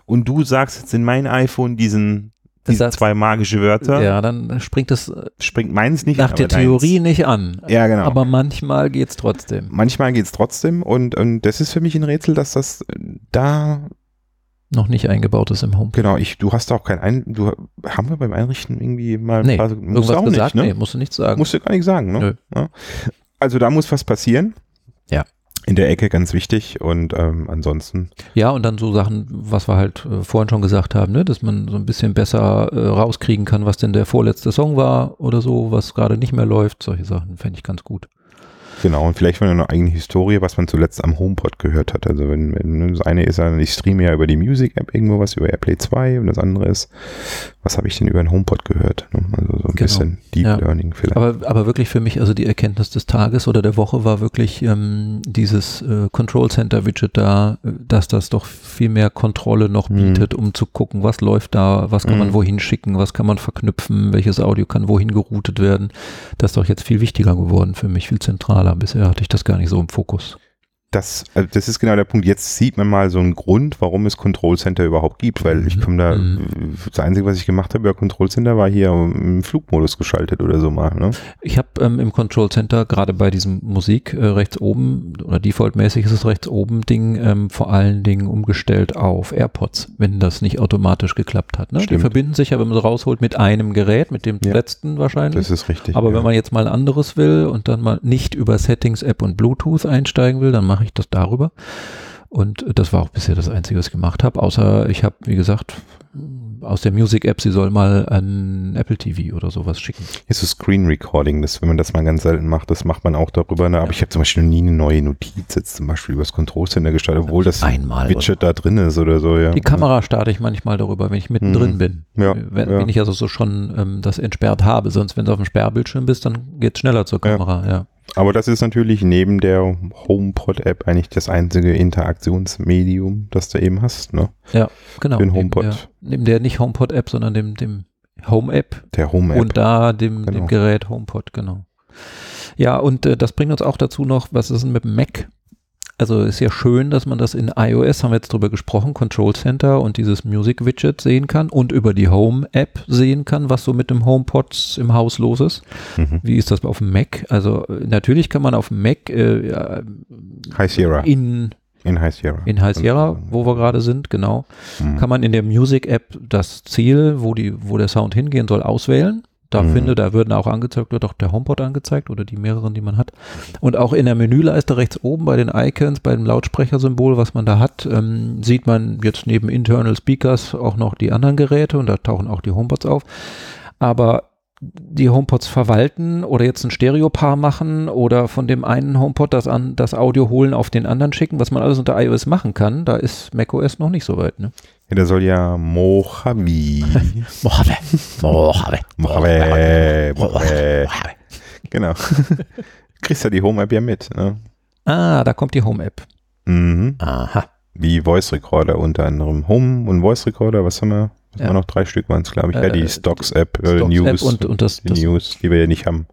und du sagst jetzt in mein iPhone diesen, diese Satz- zwei magische Wörter, Ja, dann springt das äh, springt meins nicht nach an, der aber deins. Theorie nicht an. Ja, genau. Aber manchmal geht's trotzdem. Manchmal geht's trotzdem und, und das ist für mich ein Rätsel, dass das da Noch nicht eingebaut ist im HomePod. Genau, ich, du hast auch kein Ein, du haben wir beim Einrichten irgendwie mal Nee, musst irgendwas du auch gesagt? nicht, ne? Nee, musst du nichts sagen. Musst du gar nicht sagen, ne? Ja. Also da muss was passieren. Ja. In der Ecke ganz wichtig und ähm, ansonsten. Ja, und dann so Sachen, was wir halt äh, vorhin schon gesagt haben, ne, dass man so ein bisschen besser äh, rauskriegen kann, was denn der vorletzte Song war oder so, was gerade nicht mehr läuft. Solche Sachen fände ich ganz gut. Genau, und vielleicht von einer eigenen Historie, was man zuletzt am HomePod gehört hat. Also wenn, wenn das eine ist, ja, ich streame ja über die Music-App irgendwo was, über AirPlay 2 und das andere ist, was habe ich denn über den HomePod gehört? ne? Also so ein Genau. bisschen Deep Ja. Learning vielleicht. Aber, aber wirklich für mich, also die Erkenntnis des Tages oder der Woche war wirklich ähm, dieses äh, Control Center Widget da, äh, dass das doch viel mehr Kontrolle noch Mhm. bietet, um zu gucken, was läuft da, was kann man Mhm. wohin schicken, was kann man verknüpfen, welches Audio kann wohin geroutet werden. Das ist doch jetzt viel wichtiger geworden für mich, viel zentraler. Bisher hatte ich das gar nicht so im Fokus. Das, also das ist genau der Punkt. Jetzt sieht man mal so einen Grund, warum es Control Center überhaupt gibt, weil ich komme da, Mhm. das Einzige, was ich gemacht habe über Control Center, war hier im Flugmodus geschaltet oder so mal. Ne? Ich habe ähm, im Control Center gerade bei diesem Musik äh, rechts oben oder defaultmäßig ist es rechts oben Ding ähm, vor allen Dingen umgestellt auf AirPods, wenn das nicht automatisch geklappt hat. Ne? Die verbinden sich ja, wenn man sie rausholt, mit einem Gerät, mit dem Ja. letzten wahrscheinlich. Das ist richtig. Aber ja. wenn man jetzt mal ein anderes will und dann mal nicht über Settings, App und Bluetooth einsteigen will, dann mache ich das darüber. Und das war auch bisher das Einzige, was ich gemacht habe, außer ich habe, wie gesagt, aus der Music App, sie soll mal ein Apple TV oder sowas schicken. ist so Screen Recording, das, wenn man das mal ganz selten macht, das macht man auch darüber. Ne? Aber Ja. ich habe zum Beispiel noch nie eine neue Notiz jetzt zum Beispiel über das Control Center gestartet, obwohl das Einmal. Widget da drin ist oder so. Ja. Die Kamera starte ich manchmal darüber, wenn ich mittendrin Mhm. bin. Ja, wenn, wenn ich also so schon ähm, das entsperrt habe. Sonst, wenn du auf dem Sperrbildschirm bist, dann geht es schneller zur. Kamera. Ja. Aber das ist natürlich neben der HomePod-App eigentlich das einzige Interaktionsmedium, das du eben hast. Ne? Genau. Den neben HomePod. Der, neben der nicht HomePod-App, sondern dem, dem Home-App Der Home-App. und da dem, Genau. dem Gerät HomePod, genau. Ja, und äh, das bringt uns auch dazu noch, was ist denn mit dem Mac? Also ist ja schön, dass man das in iOS, haben wir jetzt drüber gesprochen, Control Center und dieses Music Widget sehen kann und über die Home App sehen kann, was so mit dem HomePod im Haus los ist. Mhm. Wie ist das auf dem Mac? Also äh, natürlich kann man auf dem Mac äh, ja, High Sierra. in, In High Sierra. in High Sierra, wo wir gerade sind, genau, Mhm. kann man in der Music App das Ziel, wo die, wo der Sound hingehen soll, auswählen. Da Mhm. finde, da würden auch angezeigt, wird auch der HomePod angezeigt oder die mehreren, die man hat. Und auch in der Menüleiste rechts oben bei den Icons, bei dem Lautsprechersymbol, was man da hat, ähm, sieht man jetzt neben Internal Speakers auch noch die anderen Geräte und da tauchen auch die HomePods auf. Aber die HomePods verwalten oder jetzt ein Stereopaar machen oder von dem einen HomePod das, an, das Audio holen auf den anderen schicken, was man alles unter iOS machen kann, da ist macOS noch nicht so weit. Ne? Ja, der soll ja <laughs> Mojave. Mojave, Mojave, Mojave. Mojave. Genau. <laughs> Kriegst ja die Home-App ja mit. Ne? Ah, da kommt die Home-App. Mhm. Aha. Wie Voice Recorder unter anderem. Home und Voice Recorder, was haben wir? Was Ja. haben wir noch? Drei Stück waren es, glaube ich. ja, Äh, die Stocks-App, äh, Stocks News. App und, und das, die das News, die wir ja nicht haben.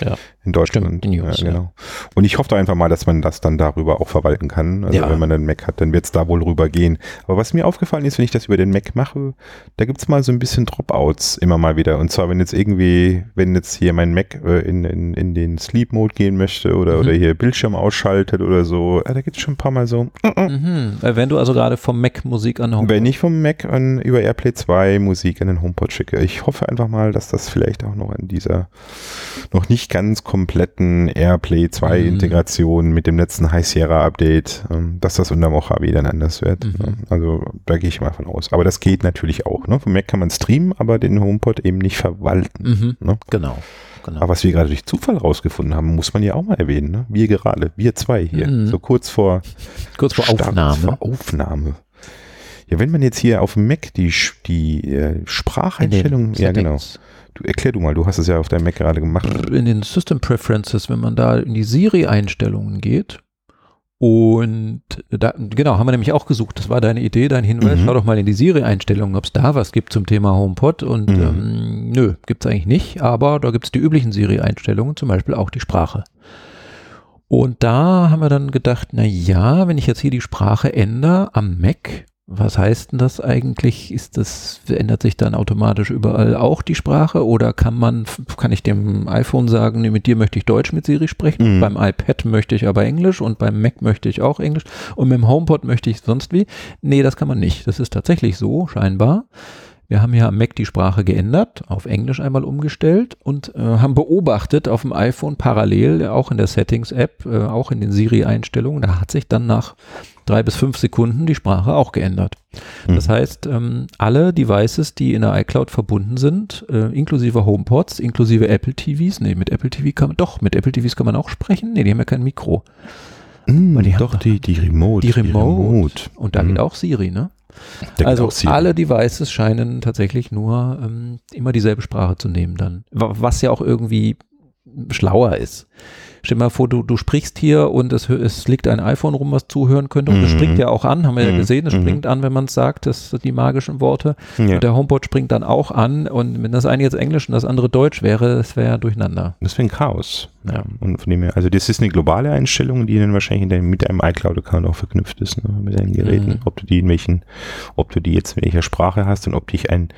Ja. In Deutschland. Stimmt, News, ja, genau. Und ich hoffe einfach mal, dass man das dann darüber auch verwalten kann. Also Ja. wenn man einen Mac hat, dann wird es da wohl rüber gehen. Aber was mir aufgefallen ist, wenn ich das über den Mac mache, da gibt es mal so ein bisschen Dropouts immer mal wieder. Und zwar, wenn jetzt irgendwie, wenn jetzt hier mein Mac äh, in, in, in den Sleep Mode gehen möchte oder, Mhm. oder hier Bildschirm ausschaltet oder so, ja, da gibt es schon ein paar Mal so, Mhm. Äh, Wenn du also gerade vom Mac Musik an HomePod wenn ich vom Mac an über AirPlay 2 Musik an den HomePod schicke. Ich hoffe einfach mal, dass das vielleicht auch noch an dieser noch nicht ganz kompletten AirPlay 2 Mhm. Integration mit dem letzten High Sierra Update, ähm, dass das unter Mojave dann anders wird. Mhm. Also da gehe ich mal von aus. Aber das geht natürlich auch. Ne? Vom Mac kann man streamen, aber den HomePod eben nicht verwalten. Mhm. Ne? Genau. genau. Aber was wir gerade durch Zufall rausgefunden haben, muss man ja auch mal erwähnen. Ne? Wir gerade, wir zwei hier, Mhm. so kurz vor Kurz vor Start, Aufnahme. Vor Aufnahme. Ja, wenn man jetzt hier auf dem Mac die, die äh, Spracheinstellungen, ja genau, Settings. Du erklär du mal, du hast es ja auf deinem Mac gerade gemacht. In den System Preferences, wenn man da in die Siri-Einstellungen geht und da, genau, haben wir nämlich auch gesucht, das war deine Idee, dein Hinweis, Mhm. schau doch mal in die Siri-Einstellungen, ob es da was gibt zum Thema HomePod und Mhm. ähm, nö, gibt es eigentlich nicht, aber da gibt es die üblichen Siri-Einstellungen, zum Beispiel auch die Sprache. Und da haben wir dann gedacht, na ja, wenn ich jetzt hier die Sprache ändere am Mac, was heißt denn das eigentlich? Ist das, ändert sich dann automatisch überall auch die Sprache oder kann man, kann ich dem iPhone sagen, nee, mit dir möchte ich Deutsch mit Siri sprechen, Mhm. beim iPad möchte ich aber Englisch und beim Mac möchte ich auch Englisch und mit dem HomePod möchte ich sonst wie? Nee, das kann man nicht. Das ist tatsächlich so, scheinbar. Wir haben ja am Mac die Sprache geändert, auf Englisch einmal umgestellt und äh, haben beobachtet auf dem iPhone parallel, äh, auch in der Settings-App, äh, auch in den Siri-Einstellungen, da hat sich dann nach drei bis fünf Sekunden die Sprache auch geändert. Das Mhm. heißt, ähm, alle Devices, die in der iCloud verbunden sind, äh, inklusive HomePods, inklusive Apple TVs, nee, mit Apple TV kann man, doch, mit Apple TVs kann man auch sprechen, nee, die haben ja kein Mikro. Mm, die haben doch, doch- die, die Remote. Die Remote. Und da Mhm. geht auch Siri, ne? Geht also alle Devices scheinen tatsächlich nur ähm, immer dieselbe Sprache zu nehmen dann. Wa- Was ja auch irgendwie schlauer ist. Stell dir mal vor, du, du sprichst hier und es, es liegt ein iPhone rum, was zuhören könnte und es Mhm. springt ja auch an, haben wir ja Mhm. gesehen, es Mhm. springt an, wenn man es sagt, das sind die magischen Worte. Ja. Und der HomePod springt dann auch an und wenn das eine jetzt Englisch und das andere Deutsch wäre, es wäre durcheinander. Das wäre ein Chaos. Ja. Und von dem her, also das ist eine globale Einstellung, die dann wahrscheinlich deinem, mit deinem iCloud-Account auch verknüpft ist, ne, mit deinen Geräten. Mhm. Ob du die in welchen, ob du die jetzt in welcher Sprache hast und ob dich ein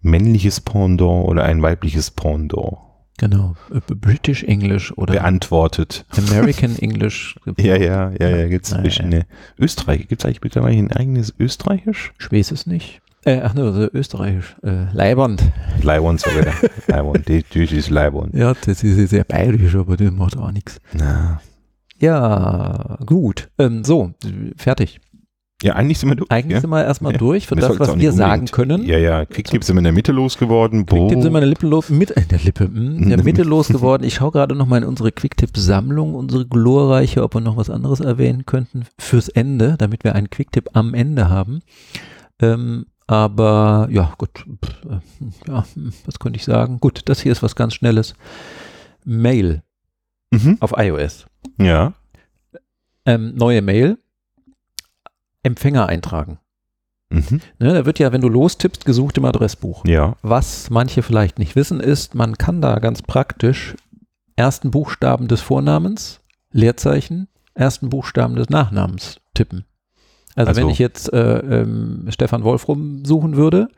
männliches Pendant oder ein weibliches Pendant Genau. Äh, British English oder beantwortet. American English. <laughs> Ja, ja, ja, ja, gibt's Naja. verschiedene. Österreich, gibt's eigentlich mittlerweile ein eigenes Österreichisch? Ich weiß es nicht. Äh, ach ne, also Österreichisch. Äh, Leiband. Leibon sogar. <laughs> Leibon, die, die ist Leibon. Ja, das ist sehr bayerisch, aber das macht auch nichts. Na. Ja, gut. Ähm, so, fertig. Ja, eigentlich sind wir durch. Eigentlich ja? sind wir erstmal Ja. durch für Wir das, was wir sagen können. Ja, ja, Quicktip sind wir in der Mitte losgeworden. Quicktip sind Boom. meine Lippe los, mit, äh, der Lippe, mh, der Mitte losgeworden. Ich schaue gerade noch mal in unsere Quicktip-Sammlung, unsere glorreiche, ob wir noch was anderes erwähnen könnten fürs Ende, damit wir einen Quicktip am Ende haben. Ähm, aber ja, gut, äh, ja, hm, was könnte ich sagen? Gut, das hier ist was ganz Schnelles. Mail Mhm. auf iOS. Ja. Ähm, neue Mail. Empfänger eintragen. Mhm. Ne, da wird ja, wenn du lostippst, gesucht im Adressbuch. Ja. Was manche vielleicht nicht wissen, ist, man kann da ganz praktisch ersten Buchstaben des Vornamens, Leerzeichen, ersten Buchstaben des Nachnamens tippen. Also, Also- wenn ich jetzt äh, ähm, Stefan Wolfrum suchen würde,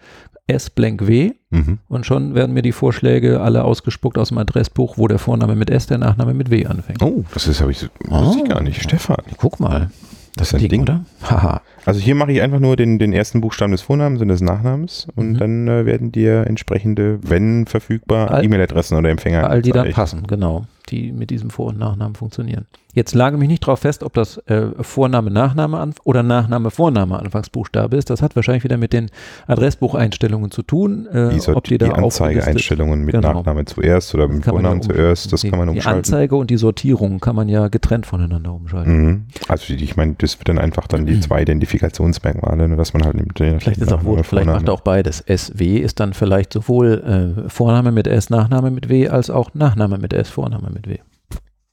S blank W Mhm. und schon werden mir die Vorschläge alle ausgespuckt aus dem Adressbuch, wo der Vorname mit S, der Nachname mit W anfängt. Oh, das ist, habe ich, wusste ich gar nicht. Stefan. Guck mal. Das ist ein Ding. oder? <laughs> Haha. Also hier mache ich einfach nur den, den ersten Buchstaben des Vornamens und des Nachnamens und Mhm. dann äh, werden dir entsprechende, wenn verfügbar, E-Mail-Adressen oder Empfänger All die dann passen, genau. Die mit diesem Vor- und Nachnamen funktionieren. Jetzt lage mich nicht darauf fest, ob das äh, Vorname, Nachname anf- oder Nachname, Vorname Anfangsbuchstabe ist. Das hat wahrscheinlich wieder mit den Adressbucheinstellungen zu tun. Äh, Die, Sort- ob die die da Anzeigeeinstellungen mit Genau. Nachname zuerst oder mit Vornamen zuerst, das die, kann man Die umschalten. Anzeige und die Sortierung kann man ja getrennt voneinander umschalten. Mhm. Also die, ich meine, das wird dann einfach dann die <clears throat> zwei Identifikationsmerkmale, ne, dass man halt nimmt. Vielleicht ist auch wohl, vielleicht macht er auch beides. SW ist dann vielleicht sowohl äh, Vorname mit S, Nachname mit W, als auch Nachname mit S, Vorname mit W.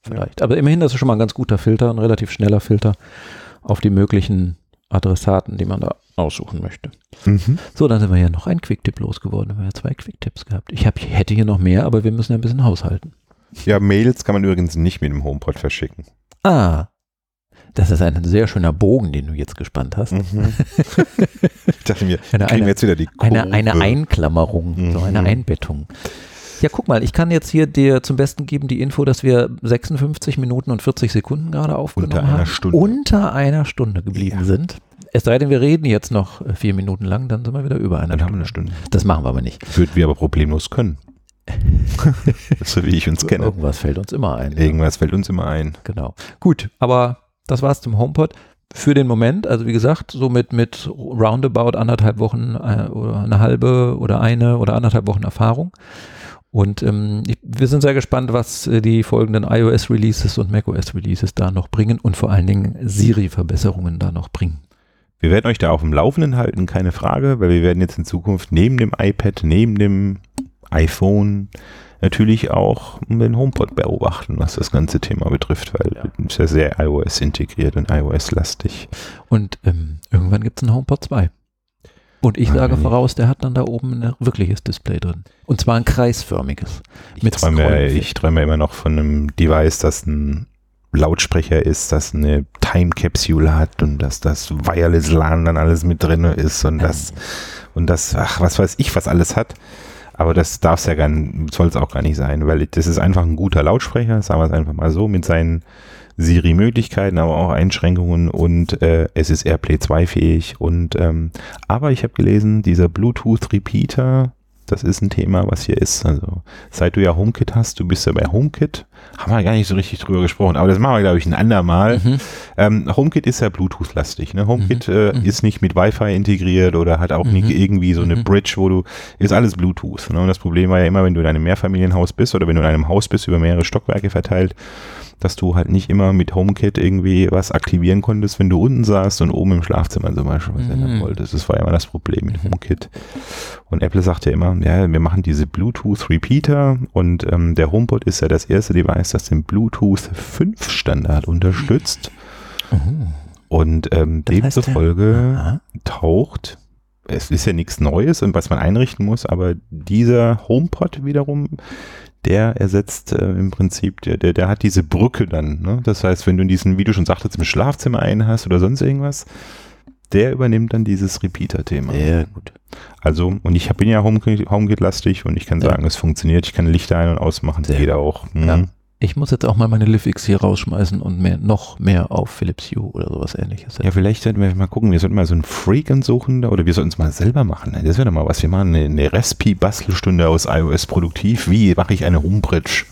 Vielleicht. Aber immerhin, das ist schon mal ein ganz guter Filter, ein relativ schneller Filter auf die möglichen Adressaten, die man da aussuchen möchte. Mhm. So, dann sind wir ja noch ein Quicktip losgeworden. Haben wir ja zwei Quicktipps gehabt. Ich hab, hätte hier noch mehr, aber wir müssen ja ein bisschen haushalten. Ja, Mails kann man übrigens nicht mit dem HomePod verschicken. Ah, das ist ein sehr schöner Bogen, den du jetzt gespannt hast. Mhm. <laughs> ich dachte mir, Eine, kriegen wir eine, jetzt wieder die eine, Kurve. eine Einklammerung, so eine Mhm. Einbettung. Ja, guck mal, ich kann jetzt hier dir zum Besten geben die Info, dass wir 56 Minuten und 40 Sekunden gerade aufgenommen Unter einer haben. Stunde. Unter einer Stunde geblieben Ja. sind. Es sei denn, wir reden jetzt noch vier Minuten lang, dann sind wir wieder über einer Dann haben wir Stunde. eine Stunde. Das machen wir aber nicht. Würden wir aber problemlos können. <laughs> so wie ich uns kenne. Irgendwas fällt uns immer ein. ja. Irgendwas fällt uns immer ein. Genau. Gut, aber das war's zum HomePod. Für den Moment, also wie gesagt, so mit, mit roundabout anderthalb Wochen äh, oder eine halbe oder eine oder anderthalb Wochen Erfahrung. Und ähm, ich, wir sind sehr gespannt, was äh, die folgenden iOS-Releases und macOS-Releases da noch bringen und vor allen Dingen Siri-Verbesserungen da noch bringen. Wir werden euch da auf dem Laufenden halten, keine Frage, weil wir werden jetzt in Zukunft neben dem iPad, neben dem iPhone natürlich auch den HomePod beobachten, was das ganze Thema betrifft, weil Ja. es ist ja sehr iOS integriert und iOS-lastig. Und ähm, irgendwann gibt es einen HomePod 2. Und ich sage ich- voraus, der hat dann da oben ein wirkliches Display drin. Und zwar ein kreisförmiges. Ich Mit träume, ich träume immer noch von einem Device, das ein Lautsprecher ist, das eine Time Capsule hat und dass das Wireless LAN dann alles mit drin ist und das und das, ach, was weiß ich, was alles hat. Aber das darf es ja gar nicht, soll es auch gar nicht sein, weil das ist einfach ein guter Lautsprecher, sagen wir es einfach mal so, mit seinen Siri-Möglichkeiten, aber auch Einschränkungen und äh, es ist AirPlay 2 fähig und ähm, aber ich habe gelesen, dieser Bluetooth-Repeater, das ist ein Thema, was hier ist. Also seit du ja HomeKit hast, du bist ja bei HomeKit haben wir gar nicht so richtig drüber gesprochen, aber das machen wir, glaube ich, ein andermal. Mhm. Ähm, HomeKit ist ja Bluetooth-lastig. Ne? HomeKit Mhm. äh, Mhm. ist nicht mit Wi-Fi integriert oder hat auch Mhm. nicht irgendwie so eine Mhm. Bridge, wo du, ist alles Bluetooth. Ne? Und das Problem war ja immer, wenn du in einem Mehrfamilienhaus bist oder wenn du in einem Haus bist über mehrere Stockwerke verteilt, dass du halt nicht immer mit HomeKit irgendwie was aktivieren konntest, wenn du unten saßt und oben im Schlafzimmer zum Beispiel was Mhm. ändern wolltest. Das war ja immer das Problem mit HomeKit. Und Apple sagt ja immer, ja, wir machen diese Bluetooth Repeater und ähm, der HomePod ist ja das erste Device, das den Bluetooth 5 Standard unterstützt. Oh. Und ähm, Das heißt, demzufolge taucht, es ist ja nichts Neues und was man einrichten muss, aber dieser HomePod wiederum, der ersetzt äh, im Prinzip, der, der, der hat diese Brücke dann. Ne? Das heißt, wenn du in diesen, wie du schon sagtest, im Schlafzimmer einen hast oder sonst irgendwas, der übernimmt dann dieses Repeater-Thema. Sehr gut. Also, und ich bin ja HomeKit- HomeKit-lastig und ich kann Ja. sagen, es funktioniert. Ich kann Lichter ein- und ausmachen. Sehr Jeder auch. Mhm. Ja. Ich muss jetzt auch mal meine LiveX hier rausschmeißen und mehr, noch mehr auf Philips Hue oder sowas ähnliches Ja, vielleicht sollten wir mal gucken, wir sollten mal so einen Freak suchen oder wir sollten es mal selber machen. Das wäre doch mal was. Wir machen eine, eine Respi-Bastelstunde aus iOS produktiv. Wie mache ich eine Homebridge?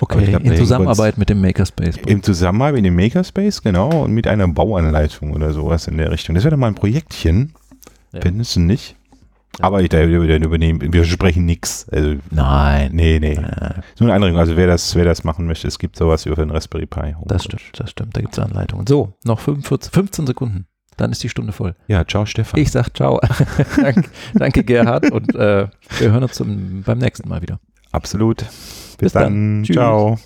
Okay, glaub, in Zusammenarbeit mit dem Makerspace. Im Zusammenhang mit dem Makerspace, genau, und mit einer Bauanleitung oder sowas in der Richtung. Das wäre doch mal ein Projektchen. Ja. Findest du nicht? Ja. Aber ich da wir übernehmen, wir sprechen nichts. Also, Nein. nee, nee. Äh, So eine Anregung. Also wer das, wer das machen möchte, es gibt sowas über den Raspberry Pi. Homebridge. Das stimmt, das stimmt. Da gibt es Anleitungen. So, noch 45, 15 Sekunden. Dann ist die Stunde voll. Ja, ciao Stefan. Ich sag ciao. <laughs> danke, danke, Gerhard. Und äh, wir hören uns zum, beim nächsten Mal wieder. Absolut. Bis, Bis dann. dann. Ciao.